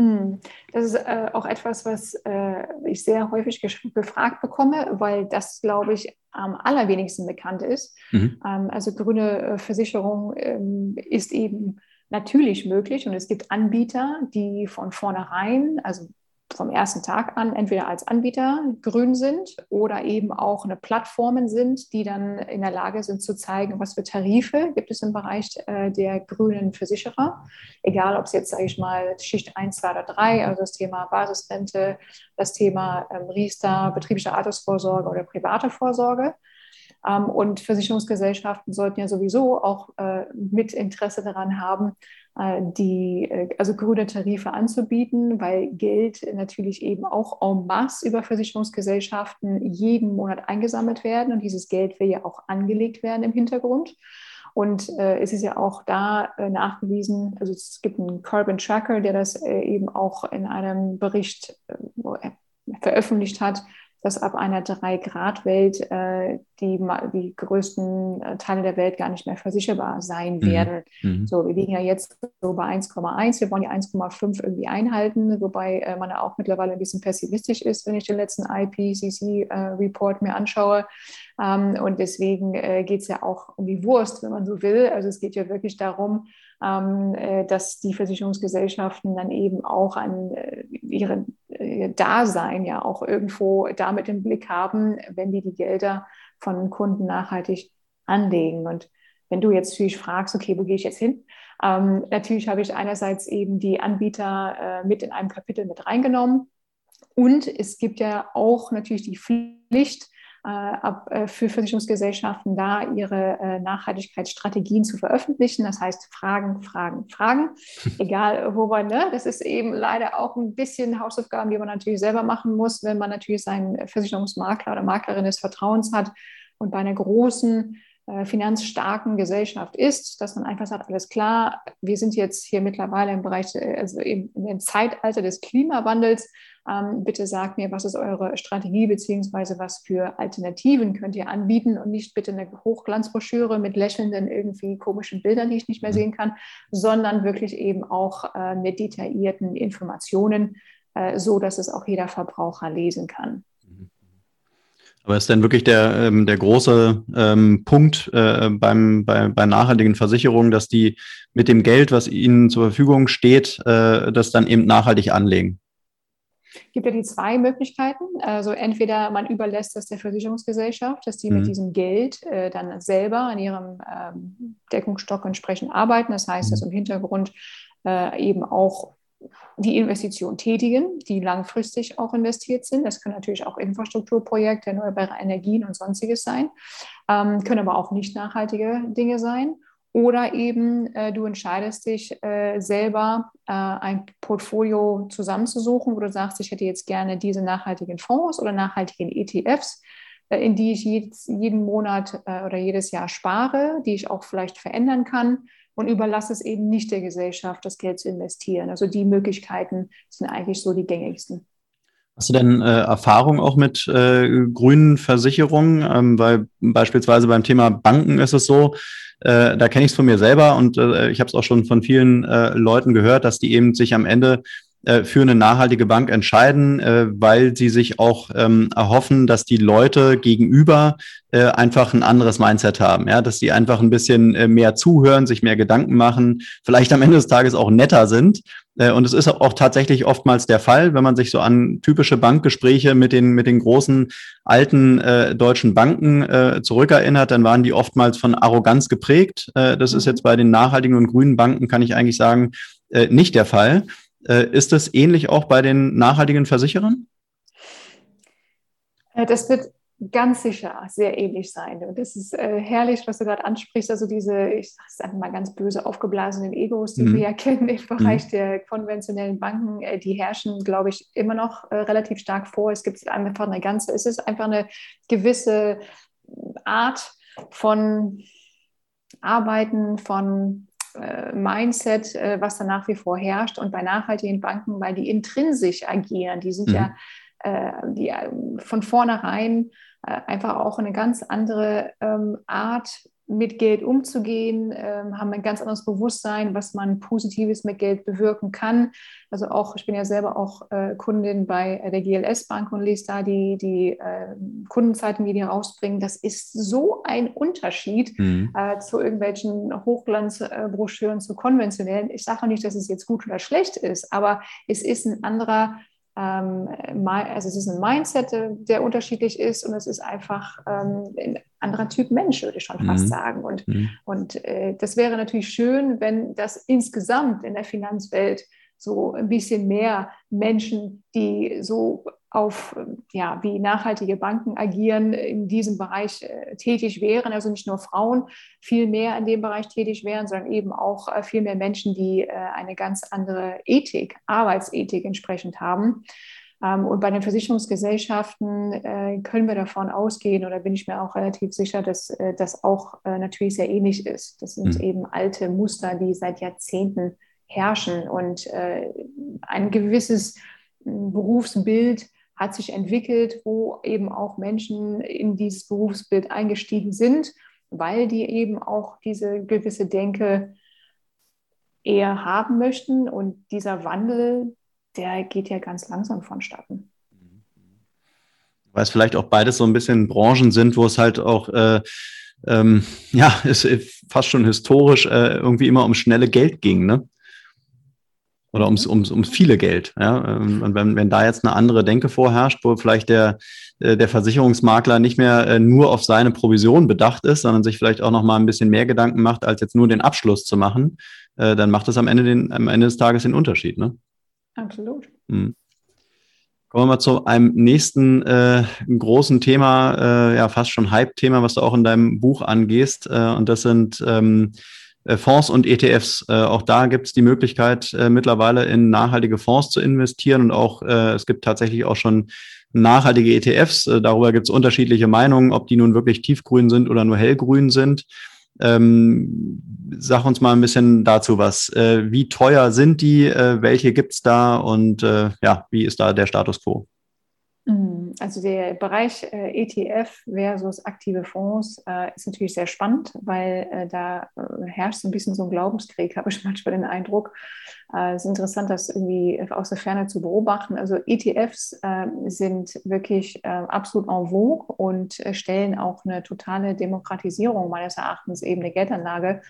Hm, das ist äh, auch etwas, was äh, ich sehr häufig gefragt bekomme, weil das, glaube ich, am allerwenigsten bekannt ist. Mhm. Ähm, also grüne äh, Versicherung ähm, ist eben natürlich möglich und es gibt Anbieter, die von vornherein, also vom ersten Tag an entweder als Anbieter grün sind oder eben auch eine Plattformen sind, die dann in der Lage sind zu zeigen, was für Tarife gibt es im Bereich äh, der grünen Versicherer. Egal, ob es jetzt, sage ich mal, Schicht 1, 2 oder 3, also das Thema Basisrente, das Thema ähm, Riester, betriebliche Altersvorsorge oder private Vorsorge. Ähm, und Versicherungsgesellschaften sollten ja sowieso auch äh, mit Interesse daran haben, die äh, also grüne Tarife anzubieten, weil Geld natürlich eben auch en masse über Versicherungsgesellschaften jeden Monat eingesammelt werden und dieses Geld will ja auch angelegt werden im Hintergrund. Und äh, es ist ja auch da äh, nachgewiesen, also es gibt einen Carbon Tracker, der das äh, eben auch in einem Bericht veröffentlicht hat, dass ab einer Drei-Grad-Welt äh, die, die größten äh, Teile der Welt gar nicht mehr versicherbar sein mhm. werden. Mhm. So, wir liegen ja jetzt so bei 1,1, wir wollen die 1,5 irgendwie einhalten, wobei äh, man ja auch mittlerweile ein bisschen pessimistisch ist, wenn ich den letzten IPCC-Report äh, mir anschaue. Ähm, und deswegen äh, geht es ja auch um die Wurst, wenn man so will. Also es geht ja wirklich darum, dass die Versicherungsgesellschaften dann eben auch an äh, ihre äh, Dasein ja auch irgendwo damit im Blick haben, wenn die die Gelder von Kunden nachhaltig anlegen. Und wenn du jetzt natürlich fragst, okay, wo gehe ich jetzt hin? Ähm, natürlich habe ich einerseits eben die Anbieter äh, mit in einem Kapitel mit reingenommen. Und es gibt ja auch natürlich die Pflicht, äh, äh, für Versicherungsgesellschaften da ihre äh, Nachhaltigkeitsstrategien zu veröffentlichen. Das heißt, Fragen, Fragen, Fragen, egal wo man, ne? das ist eben leider auch ein bisschen Hausaufgaben, die man natürlich selber machen muss, wenn man natürlich seinen Versicherungsmakler oder Maklerin des Vertrauens hat und bei einer großen finanzstarken Gesellschaft ist, dass man einfach sagt, alles klar, wir sind jetzt hier mittlerweile im Bereich, also im, im Zeitalter des Klimawandels, ähm, bitte sagt mir, was ist eure Strategie beziehungsweise was für Alternativen könnt ihr anbieten und nicht bitte eine Hochglanzbroschüre mit lächelnden irgendwie komischen Bildern, die ich nicht mehr mhm. sehen kann, sondern wirklich eben auch äh, mit detaillierten Informationen, äh, so dass es auch jeder Verbraucher lesen kann. Aber ist denn wirklich der, ähm, der große ähm, Punkt äh, beim, bei, bei nachhaltigen Versicherungen, dass die mit dem Geld, was ihnen zur Verfügung steht, äh, das dann eben nachhaltig anlegen? gibt ja die zwei Möglichkeiten. Also entweder man überlässt das der Versicherungsgesellschaft, dass die mhm. mit diesem Geld äh, dann selber an ihrem ähm, Deckungsstock entsprechend arbeiten. Das heißt, mhm. dass im Hintergrund äh, eben auch die Investitionen tätigen, die langfristig auch investiert sind. Das können natürlich auch Infrastrukturprojekte, erneuerbare Energien und sonstiges sein, ähm, können aber auch nicht nachhaltige Dinge sein. Oder eben äh, du entscheidest dich äh, selber, äh, ein Portfolio zusammenzusuchen, wo du sagst, ich hätte jetzt gerne diese nachhaltigen Fonds oder nachhaltigen ETFs, äh, in die ich jedes, jeden Monat äh, oder jedes Jahr spare, die ich auch vielleicht verändern kann und überlasse es eben nicht der Gesellschaft, das Geld zu investieren. Also die Möglichkeiten sind eigentlich so die gängigsten. Hast du denn äh, Erfahrung auch mit äh, grünen Versicherungen? Ähm, weil beispielsweise beim Thema Banken ist es so, äh, da kenne ich es von mir selber und äh, ich habe es auch schon von vielen äh, Leuten gehört, dass die eben sich am Ende für eine nachhaltige Bank entscheiden, äh, weil sie sich auch ähm, erhoffen, dass die Leute gegenüber äh, einfach ein anderes Mindset haben, ja, dass die einfach ein bisschen äh, mehr zuhören, sich mehr Gedanken machen, vielleicht am Ende des Tages auch netter sind. Äh, und es ist auch tatsächlich oftmals der Fall, wenn man sich so an typische Bankgespräche mit den mit den großen alten äh, deutschen Banken äh, zurückerinnert, dann waren die oftmals von Arroganz geprägt. Äh, das ist mhm. jetzt bei den nachhaltigen und grünen Banken, kann ich eigentlich sagen, äh, nicht der Fall. Äh, ist das ähnlich auch bei den nachhaltigen Versicherern? Äh, das wird ganz sicher sehr ähnlich sein. Und das ist äh, herrlich, was du gerade ansprichst. Also diese, ich sage es einfach mal ganz böse, aufgeblasenen Egos, die mhm. wir ja kennen im Bereich mhm. der konventionellen Banken, äh, die herrschen, glaube ich, immer noch äh, relativ stark vor. Es gibt einfach eine ganze, es ist einfach eine gewisse Art von Arbeiten, von Mindset, äh, was da nach wie vor herrscht. Und bei nachhaltigen Banken, weil die intrinsisch agieren, die sind mhm. ja äh, die von vornherein einfach auch eine ganz andere ähm, Art mit Geld umzugehen, äh, haben ein ganz anderes Bewusstsein, was man Positives mit Geld bewirken kann. Also auch, ich bin ja selber auch äh, Kundin bei der GLS Bank und lese da die, die äh, Kundenzeiten, die die rausbringen. Das ist so ein Unterschied mhm. Äh, zu irgendwelchen Hochglanzbroschüren, zu konventionellen. Ich sage nicht, dass es jetzt gut oder schlecht ist, aber es ist ein anderer ähm, also es ist ein Mindset, der unterschiedlich ist und es ist einfach ähm, ein anderer Typ Mensch, würde ich schon fast mhm. sagen. Und, mhm. und äh, das wäre natürlich schön, wenn das insgesamt in der Finanzwelt so ein bisschen mehr Menschen, die so auf, ja, wie nachhaltige Banken agieren, in diesem Bereich äh, tätig wären. Also nicht nur Frauen viel mehr in dem Bereich tätig wären, sondern eben auch äh, viel mehr Menschen, die äh, eine ganz andere Ethik, Arbeitsethik entsprechend haben. Ähm, und bei den Versicherungsgesellschaften können wir davon ausgehen, oder bin ich mir auch relativ sicher, dass das auch natürlich sehr ähnlich ist. Das sind mhm. eben alte Muster, die seit Jahrzehnten herrschen und ein gewisses Berufsbild hat sich entwickelt, wo eben auch Menschen in dieses Berufsbild eingestiegen sind, weil die eben auch diese gewisse Denke eher haben möchten. Und dieser Wandel, der geht ja ganz langsam vonstatten. Weil es vielleicht auch beides so ein bisschen Branchen sind, wo es halt auch äh, ähm, ja, es fast schon historisch äh, irgendwie immer um schnelle Geld ging, ne? Oder ums, ums, ums viele Geld. Ja? Ähm, und wenn, wenn da jetzt eine andere Denke vorherrscht, wo vielleicht der, äh, der Versicherungsmakler nicht mehr äh, nur auf seine Provision bedacht ist, sondern sich vielleicht auch noch mal ein bisschen mehr Gedanken macht, als jetzt nur den Abschluss zu machen, äh, dann macht das am Ende, den, am Ende des Tages den Unterschied. Ne? Absolut. Mhm. Kommen wir mal zu einem nächsten äh, großen Thema, äh, ja fast schon Hype-Thema, was du auch in deinem Buch angehst. Äh, und das sind ähm, äh, Fonds und ETFs. Äh, auch da gibt es die Möglichkeit, äh, mittlerweile in nachhaltige Fonds zu investieren und auch es gibt tatsächlich auch schon nachhaltige ETFs. darüber gibt es unterschiedliche Meinungen, ob die nun wirklich tiefgrün sind oder nur hellgrün sind. Ähm, sag uns mal ein bisschen dazu was. Äh, wie teuer sind die? Äh, welche gibt es da? Und äh, ja, wie ist da der Status quo? Mm, also der Bereich äh, ETF versus aktive Fonds äh, ist natürlich sehr spannend, weil äh, da herrscht so ein bisschen so ein Glaubenskrieg, habe ich manchmal den Eindruck. Es ist interessant, das irgendwie aus der Ferne zu beobachten. Also ETFs sind wirklich absolut en vogue und stellen auch eine totale Demokratisierung meines Erachtens eben der Geldanlage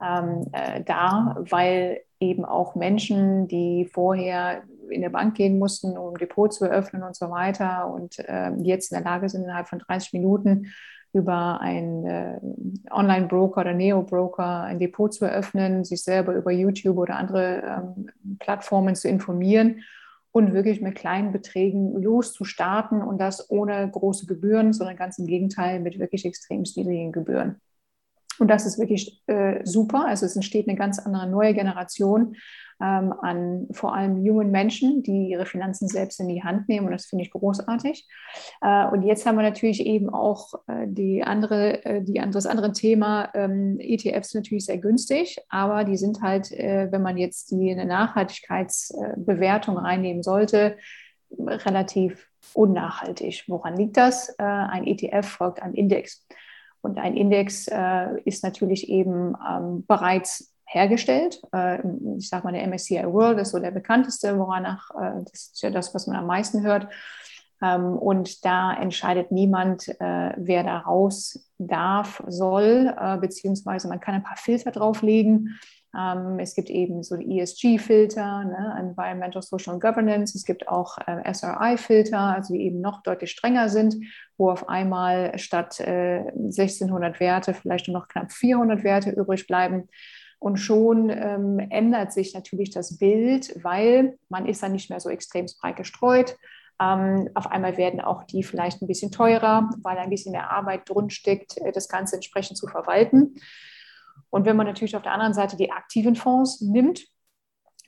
ähm, dar, weil eben auch Menschen, die vorher in der Bank gehen mussten, um ein Depot zu eröffnen und so weiter und äh, jetzt in der Lage sind, innerhalb von 30 Minuten über einen äh, Online-Broker oder Neo-Broker ein Depot zu eröffnen, sich selber über YouTube oder andere ähm, Plattformen zu informieren und wirklich mit kleinen Beträgen loszustarten und das ohne große Gebühren, sondern ganz im Gegenteil mit wirklich extrem niedrigen Gebühren. Und das ist wirklich äh, super. Also es entsteht eine ganz andere neue Generation ähm, an vor allem jungen Menschen, die ihre Finanzen selbst in die Hand nehmen. Und das finde ich großartig. Äh, und jetzt haben wir natürlich eben auch äh, die andere, äh, die, das andere Thema, ähm, ETFs natürlich sehr günstig, aber die sind halt, äh, wenn man jetzt die eine Nachhaltigkeitsbewertung reinnehmen sollte, relativ unnachhaltig. Woran liegt das? Äh, ein ETF folgt einem Index. Und ein Index äh, ist natürlich eben ähm, bereits hergestellt. Äh, ich sage mal, der MSCI World ist so der bekannteste, woranach, äh, das ist ja das, was man am meisten hört. Ähm, und da entscheidet niemand, äh, wer da raus darf, soll, äh, beziehungsweise man kann ein paar Filter drauflegen. Ähm, es gibt eben so die ESG-Filter, ne, Environmental Social Governance. Es gibt auch äh, SRI-Filter, also die eben noch deutlich strenger sind, wo auf einmal statt äh, 1600 Werte vielleicht nur noch knapp 400 Werte übrig bleiben. Und schon ähm, ändert sich natürlich das Bild, weil man ist dann nicht mehr so extrem breit gestreut. Ähm, auf einmal werden auch die vielleicht ein bisschen teurer, weil ein bisschen mehr Arbeit drin steckt, äh, das Ganze entsprechend zu verwalten. Und wenn man natürlich auf der anderen Seite die aktiven Fonds nimmt,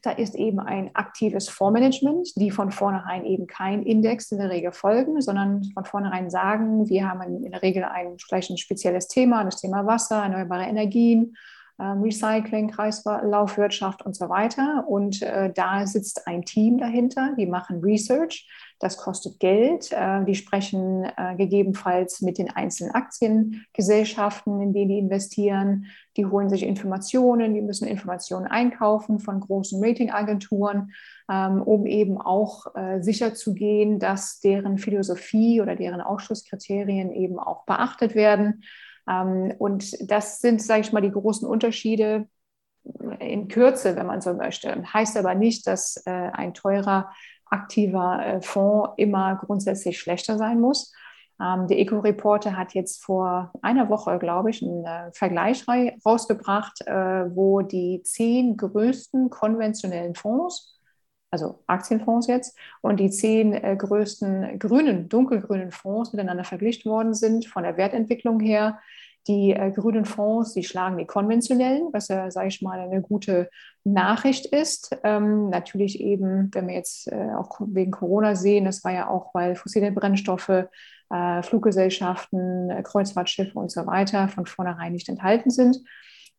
da ist eben ein aktives Fondsmanagement, die von vornherein eben kein Index in der Regel folgen, sondern von vornherein sagen, wir haben in der Regel ein, vielleicht ein spezielles Thema, das Thema Wasser, erneuerbare Energien, Recycling, Kreislaufwirtschaft und so weiter. Und äh, da sitzt ein Team dahinter, die machen Research. Das kostet Geld. Äh, die sprechen äh, gegebenenfalls mit den einzelnen Aktiengesellschaften, in denen die investieren. Die holen sich Informationen, die müssen Informationen einkaufen von großen Ratingagenturen, ähm, um eben auch äh, sicherzugehen, dass deren Philosophie oder deren Ausschlusskriterien eben auch beachtet werden. Ähm, und das sind, sage ich mal, die großen Unterschiede in Kürze, wenn man so möchte. Heißt aber nicht, dass äh, ein teurer, aktiver äh, Fonds immer grundsätzlich schlechter sein muss. Ähm, der Eco-Reporter hat jetzt vor einer Woche, glaube ich, einen äh, Vergleich rausgebracht, wo die zehn größten konventionellen Fonds also Aktienfonds jetzt, und die zehn äh, größten grünen, dunkelgrünen Fonds miteinander verglichen worden sind von der Wertentwicklung her. Die äh, grünen Fonds, die schlagen die konventionellen, was ja, sage ich mal, eine gute Nachricht ist. Ähm, natürlich eben, wenn wir jetzt äh, auch wegen Corona sehen, das war ja auch, weil fossile Brennstoffe, äh, Fluggesellschaften, äh, Kreuzfahrtschiffe und so weiter von vornherein nicht enthalten sind.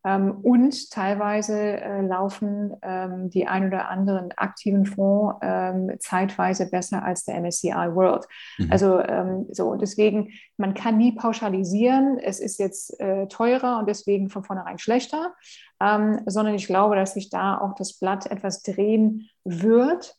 Ähm, und teilweise äh, laufen ähm, die ein oder anderen aktiven Fonds ähm, zeitweise besser als der MSCI World. Mhm. Also so, deswegen, man kann nie pauschalisieren, es ist jetzt äh, teurer und deswegen von vornherein schlechter, sondern ich glaube, dass sich da auch das Blatt etwas drehen wird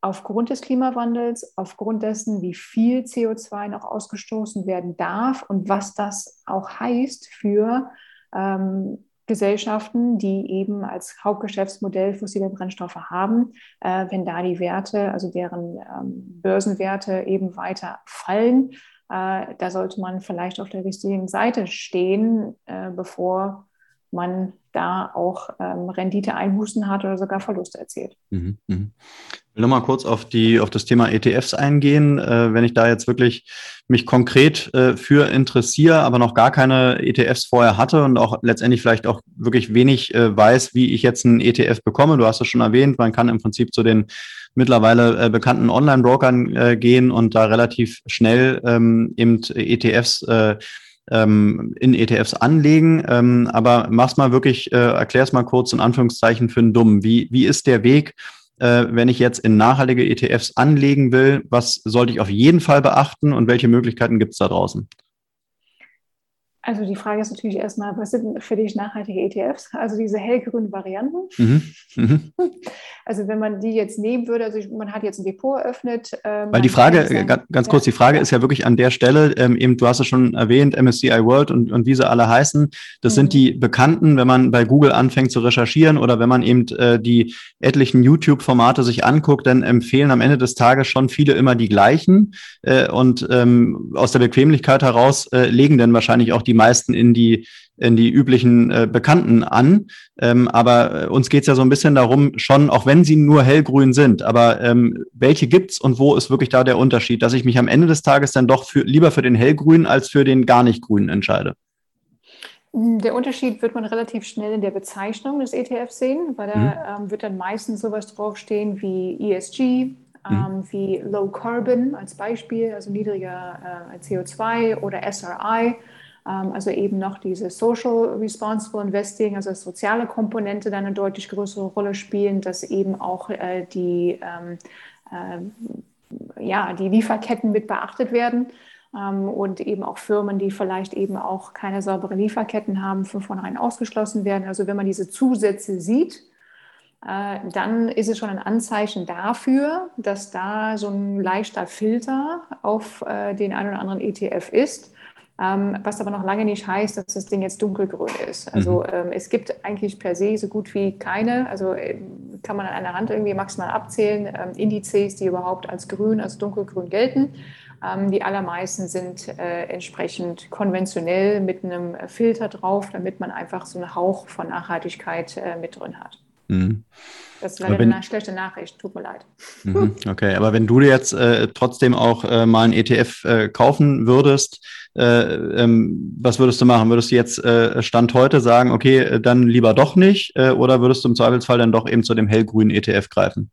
aufgrund des Klimawandels, aufgrund dessen, wie viel CO2 noch ausgestoßen werden darf und was das auch heißt für ähm, Gesellschaften, die eben als Hauptgeschäftsmodell fossile Brennstoffe haben, äh, wenn da die Werte, also deren ähm, Börsenwerte eben weiter fallen, äh, da sollte man vielleicht auf der richtigen Seite stehen, äh, bevor man da auch ähm, Rendite-Einbußen hat oder sogar Verluste erzielt. Mhm, mh. Ich will nochmal kurz auf, die, auf das Thema ETFs eingehen. Äh, wenn ich da jetzt wirklich mich konkret äh, für interessiere, aber noch gar keine ETFs vorher hatte und auch letztendlich vielleicht auch wirklich wenig äh, weiß, wie ich jetzt einen ETF bekomme. Du hast es schon erwähnt, man kann im Prinzip zu den mittlerweile äh, bekannten Online-Brokern äh, gehen und da relativ schnell ähm, eben ETFs äh, ähm, in ETFs anlegen. Ähm, aber mach's mal wirklich, äh, erklär's mal kurz in Anführungszeichen für einen Dummen. Wie, wie ist der Weg, äh, wenn ich jetzt in nachhaltige ETFs anlegen will? Was sollte ich auf jeden Fall beachten und welche Möglichkeiten gibt es da draußen? Also die Frage ist natürlich erstmal, was sind für dich nachhaltige ETFs? Also diese hellgrünen Varianten. Mhm. Mhm. Also wenn man die jetzt nehmen würde, also man hat jetzt ein Depot eröffnet. Ähm, Weil die Frage, sagen, ganz, ganz kurz, die Frage ja. ist ja wirklich an der Stelle, ähm, eben, du hast es schon erwähnt, MSCI World und, und wie sie alle heißen, das mhm. sind die bekannten, wenn man bei Google anfängt zu recherchieren oder wenn man eben äh, die etlichen YouTube-Formate sich anguckt, dann empfehlen am Ende des Tages schon viele immer die gleichen äh, und ähm, aus der Bequemlichkeit heraus äh, legen dann wahrscheinlich auch die meisten in die in die üblichen äh, Bekannten an. Ähm, aber äh, uns geht es ja so ein bisschen darum, schon, auch wenn sie nur hellgrün sind, aber ähm, welche gibt's und wo ist wirklich da der Unterschied, dass ich mich am Ende des Tages dann doch für, lieber für den hellgrünen als für den gar nicht grünen entscheide? Der Unterschied wird man relativ schnell in der Bezeichnung des ETFs sehen, weil da mhm. ähm, wird dann meistens sowas draufstehen wie ESG, mhm. ähm, wie Low Carbon als Beispiel, also niedriger äh, CO2 oder SRI. Ähm, also eben noch diese Social Responsible Investing, also soziale Komponente dann eine deutlich größere Rolle spielen, dass eben auch äh, die, ähm, äh, ja, die Lieferketten mit beachtet werden ähm, und eben auch Firmen, die vielleicht eben auch keine sauberen Lieferketten haben, von vornherein ausgeschlossen werden. Also wenn man diese Zusätze sieht, äh, dann ist es schon ein Anzeichen dafür, dass da so ein leichter Filter auf äh, den einen oder anderen ETF ist ähm, was aber noch lange nicht heißt, dass das Ding jetzt dunkelgrün ist. Also mhm. ähm, es gibt eigentlich per se so gut wie keine, also äh, kann man an einer Hand irgendwie maximal abzählen, ähm, Indizes, die überhaupt als grün, als dunkelgrün gelten. Ähm, die allermeisten sind äh, entsprechend konventionell mit einem Filter drauf, damit man einfach so einen Hauch von Nachhaltigkeit äh, mit drin hat. Mhm. Das ist leider wenn, eine schlechte Nachricht, tut mir leid. Mhm, okay, aber wenn du jetzt äh, trotzdem auch äh, mal einen ETF äh, kaufen würdest, äh, ähm, was würdest du machen? Würdest du jetzt äh, Stand heute sagen, okay, äh, dann lieber doch nicht? Oder würdest du im Zweifelsfall dann doch eben zu dem hellgrünen ETF greifen?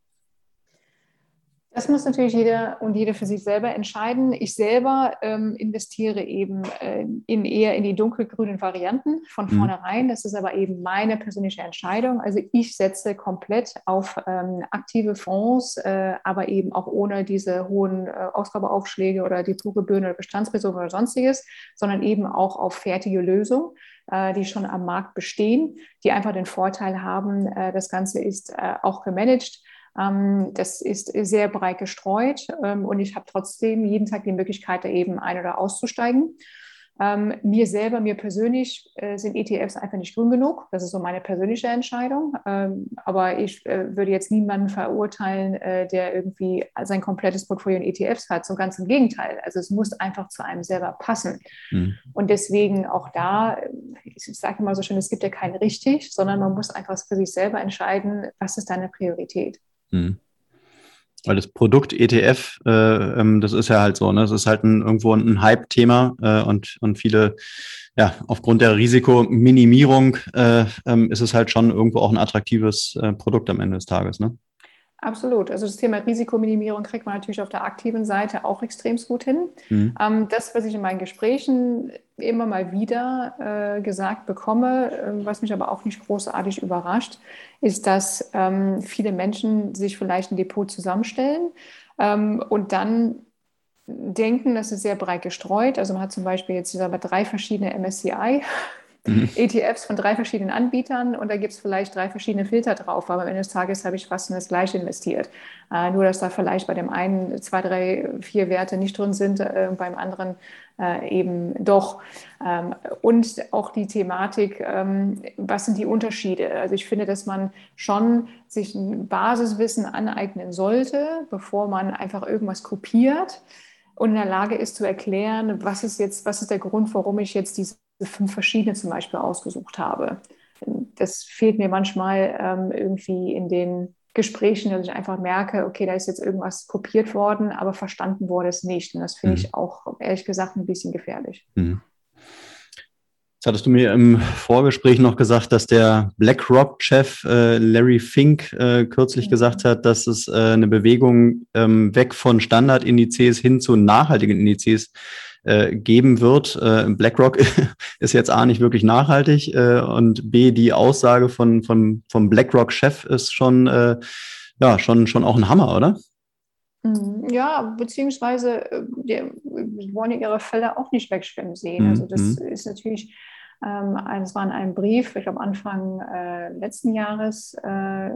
Das muss natürlich jeder und jede für sich selber entscheiden. Ich selber ähm, investiere eben äh, in eher in die dunkelgrünen Varianten von mhm. vornherein. Das ist aber eben meine persönliche Entscheidung. Also ich setze komplett auf ähm, aktive Fonds, äh, aber eben auch ohne diese hohen äh, Ausgabeaufschläge oder die Zugebühren oder Bestandsreserven oder sonstiges, sondern eben auch auf fertige Lösungen äh, die schon am Markt bestehen, die einfach den Vorteil haben, äh, das Ganze ist äh, auch gemanagt das ist sehr breit gestreut ähm, und ich habe trotzdem jeden Tag die Möglichkeit, da eben ein- oder auszusteigen. Ähm, mir selber, mir persönlich äh, sind ETFs einfach nicht grün genug. Das ist so meine persönliche Entscheidung. Ähm, aber ich äh, würde jetzt niemanden verurteilen, äh, der irgendwie sein komplettes Portfolio in ETFs hat. So ganz im Gegenteil. Also es muss einfach zu einem selber passen. Mhm. Und deswegen auch da, ich sage immer so schön, es gibt ja kein richtig, sondern man muss einfach für sich selber entscheiden, was ist deine Priorität. Mhm. Weil das Produkt ETF, äh, ähm, das ist ja halt so, ne? Es ist halt ein, irgendwo ein Hype-Thema äh, und, und viele, ja, aufgrund der Risikominimierung äh, ähm, ist es halt schon irgendwo auch ein attraktives äh, Produkt am Ende des Tages, ne? Absolut. Also das Thema Risikominimierung kriegt man natürlich auf der aktiven Seite auch extrem gut hin. Mhm. Ähm, das, was ich in meinen Gesprächen immer mal wieder äh, gesagt bekomme, äh, was mich aber auch nicht großartig überrascht, ist, dass ähm, viele Menschen sich vielleicht ein Depot zusammenstellen ähm, und dann denken, das ist sehr breit gestreut. Also man hat zum Beispiel jetzt drei verschiedene MSCI mhm. ETFs von drei verschiedenen Anbietern und da gibt es vielleicht drei verschiedene Filter drauf, aber am Ende des Tages habe ich fast in das gleiche investiert. Äh, nur, dass da vielleicht bei dem einen zwei, drei, vier Werte nicht drin sind, äh, beim anderen äh, eben doch. Ähm, und auch die Thematik, ähm, was sind die Unterschiede? Also ich finde, dass man schon sich ein Basiswissen aneignen sollte, bevor man einfach irgendwas kopiert und in der Lage ist zu erklären, was ist jetzt, was ist der Grund, warum ich jetzt diese fünf verschiedene zum Beispiel ausgesucht habe. Das fehlt mir manchmal ähm, irgendwie in den Gesprächen, dass ich einfach merke, okay, da ist jetzt irgendwas kopiert worden, aber verstanden wurde es nicht. Und das finde mhm. ich auch ehrlich gesagt ein bisschen gefährlich. Mhm. Jetzt hattest du mir im Vorgespräch noch gesagt, dass der BlackRock-Chef äh, Larry Fink äh, kürzlich mhm. gesagt hat, dass es äh, eine Bewegung ähm, weg von Standardindizes hin zu nachhaltigen Indizes äh, geben wird. Äh, BlackRock ist jetzt A nicht wirklich nachhaltig äh, und B, die Aussage von, von, vom BlackRock-Chef ist schon, äh, ja, schon, schon auch ein Hammer, oder? Mhm. Ja, beziehungsweise äh, die wollen ihre Fälle auch nicht wegschwimmen sehen. Also das mhm. ist natürlich ähm, es war in einem Brief, ich glaube Anfang äh, letzten Jahres, äh,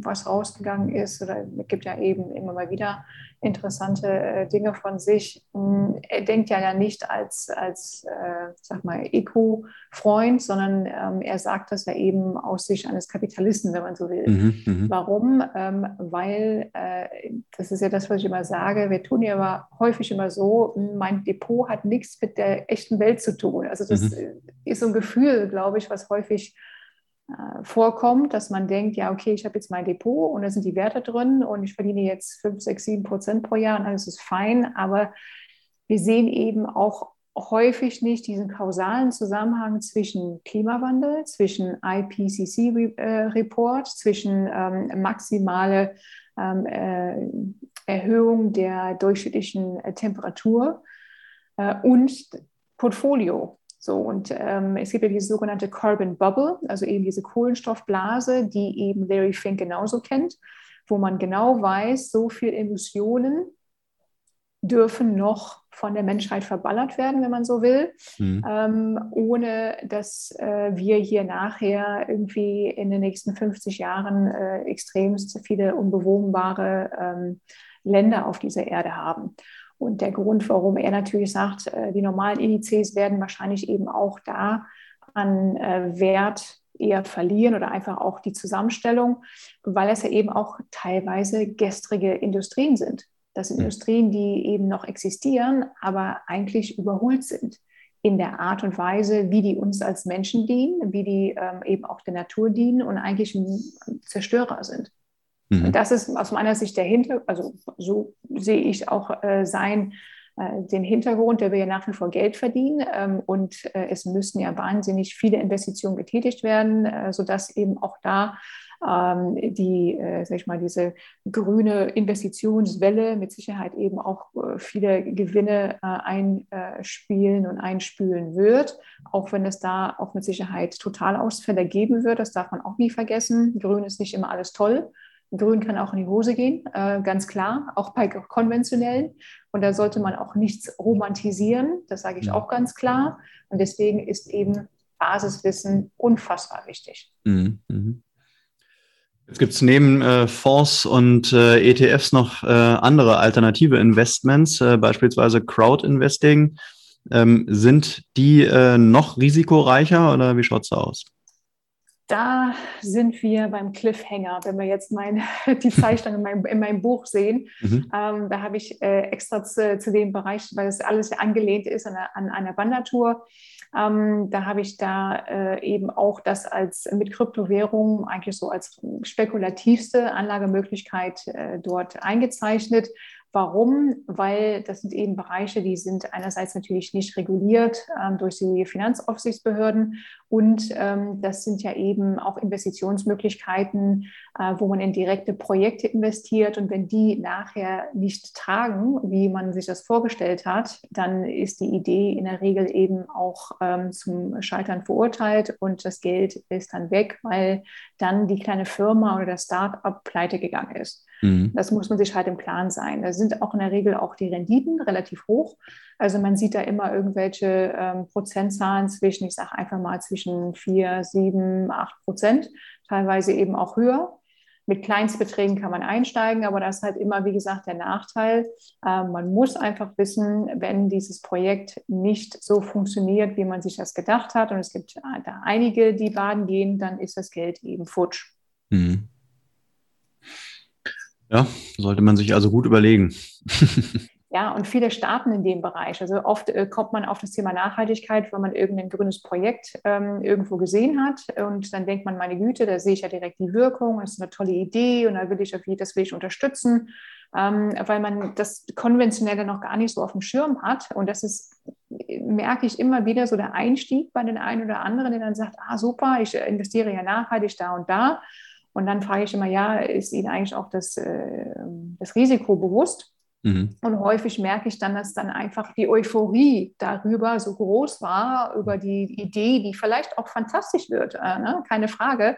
was rausgegangen ist. Oder es gibt ja eben immer mal wieder interessante äh, Dinge von sich. Hm, er denkt ja nicht als, als äh, sag mal, Eco-Freund, sondern ähm, er sagt das ja eben aus Sicht eines Kapitalisten, wenn man so will. Mhm, mhm. Warum? Ähm, weil, äh, das ist ja das, was ich immer sage, wir tun ja aber häufig immer so, mein Depot hat nichts mit der echten Welt zu tun. Also das mhm. ist so ein Gefühl, glaube ich, was häufig äh, vorkommt, dass man denkt, ja, okay, ich habe jetzt mein Depot und da sind die Werte drin und ich verdiene jetzt 5, 6, 7 Prozent pro Jahr und alles ist fein, aber wir sehen eben auch häufig nicht diesen kausalen Zusammenhang zwischen Klimawandel, zwischen IPCC-Report, zwischen ähm, maximale ähm, äh, Erhöhung der durchschnittlichen äh, Temperatur äh, und Portfolio. So, und ähm, es gibt ja diese sogenannte Carbon Bubble, also eben diese Kohlenstoffblase, die eben Larry Fink genauso kennt, wo man genau weiß, so viele Emissionen dürfen noch von der Menschheit verballert werden, wenn man so will, mhm. ähm, ohne dass äh, wir hier nachher irgendwie in den nächsten 50 Jahren äh, extremst viele unbewohnbare ähm, Länder auf dieser Erde haben. Und der Grund, warum er natürlich sagt, äh, die normalen Indizes werden wahrscheinlich eben auch da an äh, Wert eher verlieren oder einfach auch die Zusammenstellung, weil es ja eben auch teilweise gestrige Industrien sind. Das sind Industrien, die eben noch existieren, aber eigentlich überholt sind in der Art und Weise, wie die uns als Menschen dienen, wie die ähm, eben auch der Natur dienen und eigentlich Zerstörer sind. Mhm. Das ist aus meiner Sicht der Hintergrund, also so sehe ich auch äh, sein, äh, den Hintergrund, der will ja nach wie vor Geld verdienen ähm, und äh, es müssen ja wahnsinnig viele Investitionen getätigt werden, äh, sodass eben auch da ähm, die, äh, sag ich mal, diese grüne Investitionswelle mit Sicherheit eben auch äh, viele Gewinne äh, einspielen und einspülen wird, auch wenn es da auch mit Sicherheit Totalausfälle geben wird. Das darf man auch nie vergessen. Grün ist nicht immer alles toll. Grün kann auch in die Hose gehen, äh, ganz klar, auch bei konventionellen. Und da sollte man auch nichts romantisieren, das sage ich auch ganz klar. Und deswegen ist eben Basiswissen unfassbar wichtig. Mhm. mhm. Jetzt gibt es neben äh, Fonds und äh, ETFs noch äh, andere alternative Investments, äh, beispielsweise Crowd-Investing. Ähm, sind die äh, noch risikoreicher oder wie schaut es da aus? Da sind wir beim Cliffhanger, wenn wir jetzt mein, die Zeichnung in meinem, in meinem Buch sehen. Mhm. Ähm, da habe ich äh, extra zu, zu, dem Bereich, weil das alles angelehnt ist an, an einer Wandertour. Ähm, da habe ich da äh, eben auch das als mit Kryptowährungen eigentlich so als spekulativste Anlagemöglichkeit äh, dort eingezeichnet. Warum? Weil das sind eben Bereiche, die sind einerseits natürlich nicht reguliert ähm, durch die Finanzaufsichtsbehörden und ähm, das sind ja eben auch Investitionsmöglichkeiten, äh, wo man in direkte Projekte investiert. Und wenn die nachher nicht tragen, wie man sich das vorgestellt hat, dann ist die Idee in der Regel eben auch ähm, zum Scheitern verurteilt und das Geld ist dann weg, weil dann die kleine Firma oder das Start-up pleite gegangen ist. Mhm. Das muss man sich halt im Klaren sein. Da sind auch in der Regel auch die Renditen relativ hoch. Also man sieht da immer irgendwelche ähm, Prozentzahlen zwischen, ich sage einfach mal zwischen 4, 7, 8 Prozent, teilweise eben auch höher. Mit Kleinstbeträgen kann man einsteigen, aber das ist halt immer, wie gesagt, der Nachteil. Äh, man muss einfach wissen, wenn dieses Projekt nicht so funktioniert, wie man sich das gedacht hat, und es gibt da einige, die baden gehen, dann ist das Geld eben futsch. Mhm. Ja, sollte man sich also gut überlegen. Ja, und viele starten in dem Bereich. Also oft äh, kommt man auf das Thema Nachhaltigkeit, wenn man irgendein grünes Projekt ähm, irgendwo gesehen hat. Und dann denkt man, meine Güte, da sehe ich ja direkt die Wirkung, das ist eine tolle Idee und da will ich, das will ich unterstützen, ähm, weil man das Konventionelle noch gar nicht so auf dem Schirm hat. Und das ist, merke ich immer wieder, so der Einstieg bei den einen oder anderen, der dann sagt, ah super, ich investiere ja nachhaltig da und da. Und dann frage ich immer, ja, ist Ihnen eigentlich auch das, äh, das Risiko bewusst? Mhm. Und häufig merke ich dann, dass dann einfach die Euphorie darüber so groß war, über die Idee, die vielleicht auch fantastisch wird, äh, ne? keine Frage.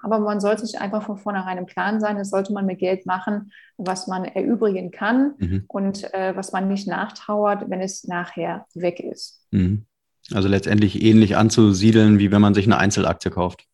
Aber man sollte sich einfach von vornherein im Plan sein, das sollte man mit Geld machen, was man erübrigen kann mhm. und äh, was man nicht nachtrauert, wenn es nachher weg ist. Mhm. Also letztendlich ähnlich anzusiedeln, wie wenn man sich eine Einzelaktie kauft.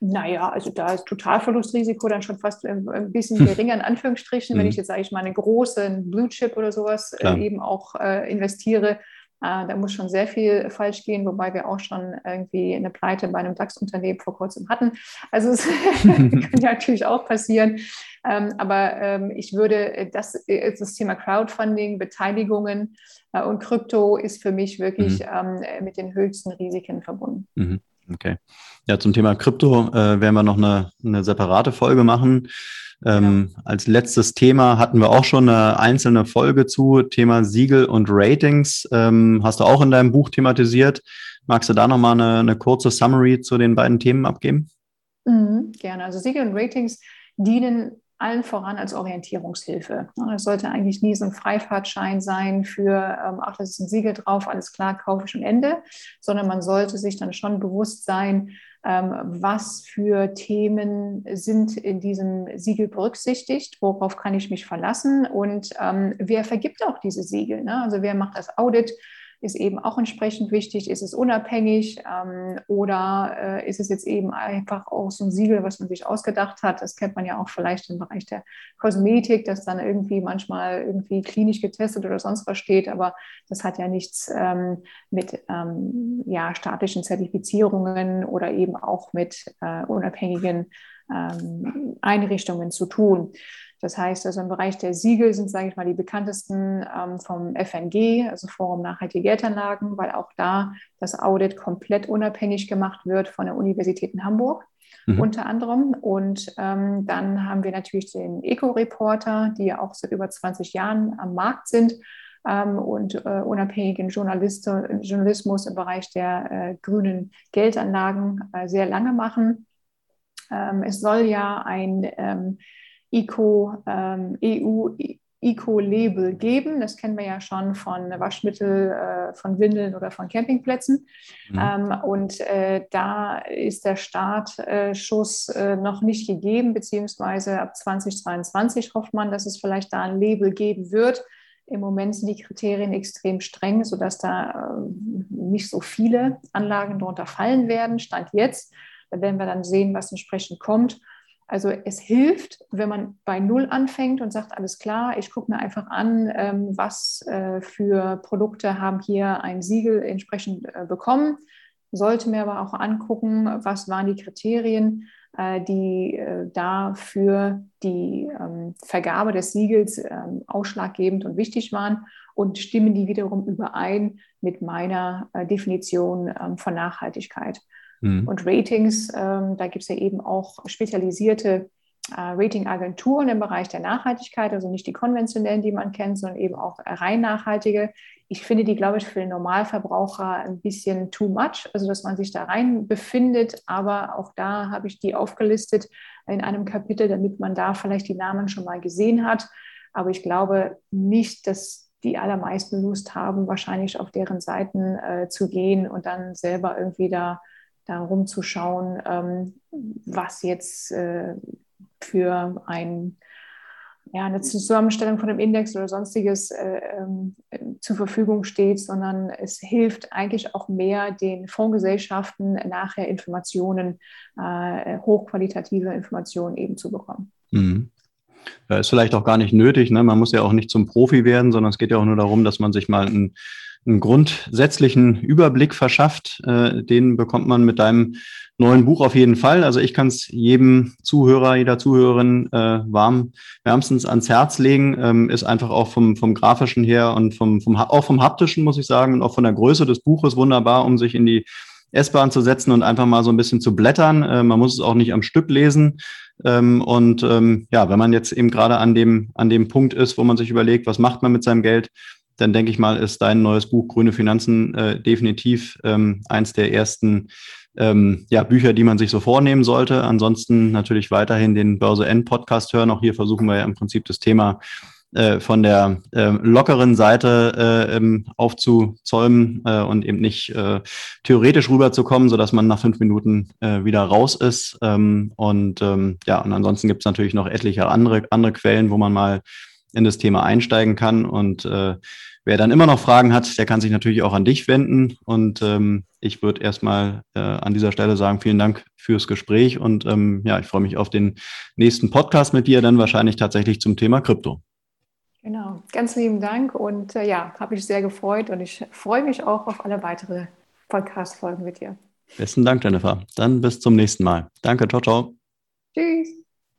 Naja, also da ist Totalverlustrisiko dann schon fast ein bisschen geringer in Anführungsstrichen. Wenn mhm. ich jetzt, sage ich mal, einen großen Blue Chip oder sowas äh, eben auch äh, investiere, äh, da muss schon sehr viel falsch gehen, wobei wir auch schon irgendwie eine Pleite bei einem DAX-Unternehmen vor kurzem hatten. Also es kann ja natürlich auch passieren. Ähm, aber ähm, ich würde, äh, das, äh, das Thema Crowdfunding, Beteiligungen äh, und Krypto ist für mich wirklich mhm. ähm, mit den höchsten Risiken verbunden. Mhm. Okay. Ja, zum Thema Krypto äh, werden wir noch eine, eine separate Folge machen. Ähm, ja. Als letztes Thema hatten wir auch schon eine einzelne Folge zu Thema Siegel und Ratings. Ähm, hast du auch in deinem Buch thematisiert. Magst du da nochmal eine, eine kurze Summary zu den beiden Themen abgeben? Mhm, gerne. Also Siegel und Ratings dienen allen voran als Orientierungshilfe. Das sollte eigentlich nie so ein Freifahrtschein sein für, ähm, ach, das ist ein Siegel drauf, alles klar, kaufe ich und Ende, sondern man sollte sich dann schon bewusst sein, ähm, was für Themen sind in diesem Siegel berücksichtigt, worauf kann ich mich verlassen und ähm, wer vergibt auch diese Siegel. Ne? Also wer macht das Audit? Ist eben auch entsprechend wichtig. Ist es unabhängig ähm, oder äh, ist es jetzt eben einfach auch so ein Siegel, was man sich ausgedacht hat? Das kennt man ja auch vielleicht im Bereich der Kosmetik, dass dann irgendwie manchmal irgendwie klinisch getestet oder sonst was steht, aber das hat ja nichts ähm, mit ähm, ja, staatlichen Zertifizierungen oder eben auch mit äh, unabhängigen ähm, Einrichtungen zu tun. Das heißt, also im Bereich der Siegel sind, sage ich mal, die bekanntesten ähm, vom FNG, also Forum Nachhaltige Geldanlagen, weil auch da das Audit komplett unabhängig gemacht wird von der Universität in Hamburg. Mhm. unter anderem. Und ähm, dann haben wir natürlich den Eco-Reporter, die ja auch seit über 20 Jahren am Markt sind ähm, und äh, unabhängigen Journalismus im Bereich der äh, grünen Geldanlagen äh, sehr lange machen. Ähm, es soll ja ein ähm, Eco, ähm, EU Eco-Label geben. Das kennen wir ja schon von Waschmittel, äh, von Windeln oder von Campingplätzen. Mhm. Ähm, und äh, da ist der Startschuss äh, noch nicht gegeben, beziehungsweise ab 2022 hofft man, dass es vielleicht da ein Label geben wird. Im Moment sind die Kriterien extrem streng, sodass da äh, nicht so viele Anlagen darunter fallen werden. Stand jetzt. Da werden wir dann sehen, was entsprechend kommt. Also es hilft, wenn man bei Null anfängt und sagt, alles klar, ich gucke mir einfach an, ähm, was äh, für Produkte haben hier ein Siegel entsprechend äh, bekommen. Sollte mir aber auch angucken, was waren die Kriterien, äh, die da für die ähm, Vergabe des Siegels ähm, ausschlaggebend und wichtig waren und stimmen die wiederum überein mit meiner Definition von Nachhaltigkeit. Mhm. Und Ratings, ähm, da gibt es ja eben auch spezialisierte äh, Ratingagenturen im Bereich der Nachhaltigkeit, also nicht die konventionellen, die man kennt, sondern eben auch rein nachhaltige. Ich finde die, glaube ich, für den Normalverbraucher ein bisschen too much, also dass man sich da rein befindet. Aber auch da habe ich die aufgelistet in einem Kapitel, damit man da vielleicht die Namen schon mal gesehen hat. Aber ich glaube nicht, dass die allermeisten Lust haben, wahrscheinlich auf deren Seiten äh, zu gehen und dann selber irgendwie da da rumzuschauen, ähm, was jetzt äh, für ein, ja, eine Zusammenstellung von einem Index oder sonstiges äh, äh, zur Verfügung steht, sondern es hilft eigentlich auch mehr den Fondsgesellschaften nachher Informationen, äh, hochqualitative Informationen eben zu bekommen. Mhm. Ja, ist vielleicht auch gar nicht nötig. Ne? Man muss ja auch nicht zum Profi werden, sondern es geht ja auch nur darum, dass man sich mal ein einen grundsätzlichen Überblick verschafft. Äh, den bekommt man mit deinem neuen Buch auf jeden Fall. Also ich kann es jedem Zuhörer, jeder Zuhörerin äh, warm, wärmstens ans Herz legen. Ähm, ist einfach auch vom, vom grafischen her und vom, vom, auch vom haptischen, muss ich sagen, und auch von der Größe des Buches wunderbar, um sich in die S-Bahn zu setzen und einfach mal so ein bisschen zu blättern. Äh, man muss es auch nicht am Stück lesen. Ähm, und ähm, ja, wenn man jetzt eben gerade an dem, an dem Punkt ist, wo man sich überlegt, was macht man mit seinem Geld, dann denke ich mal, ist dein neues Buch Grüne Finanzen äh, definitiv ähm, eins der ersten ähm, ja, Bücher, die man sich so vornehmen sollte. Ansonsten natürlich weiterhin den Börse N Podcast hören. Auch hier versuchen wir ja im Prinzip das Thema äh, von der äh, lockeren Seite äh, ähm, aufzuzäumen äh, und eben nicht äh, theoretisch rüberzukommen, sodass man nach fünf Minuten wieder raus ist. Ähm, und ähm, ja, und ansonsten gibt es natürlich noch etliche andere, andere Quellen, wo man mal in das Thema einsteigen kann. Und äh, wer dann immer noch Fragen hat, der kann sich natürlich auch an dich wenden. Und ähm, ich würde erstmal äh, an dieser Stelle sagen, vielen Dank fürs Gespräch. Und ähm, ja, ich freue mich auf den nächsten Podcast mit dir, dann wahrscheinlich tatsächlich zum Thema Krypto. Genau, ganz lieben Dank und äh, ja, habe mich sehr gefreut und ich freue mich auch auf alle weitere Podcast-Folgen mit dir. Besten Dank, Jennifer. Dann bis zum nächsten Mal. Danke, ciao, ciao. Tschüss.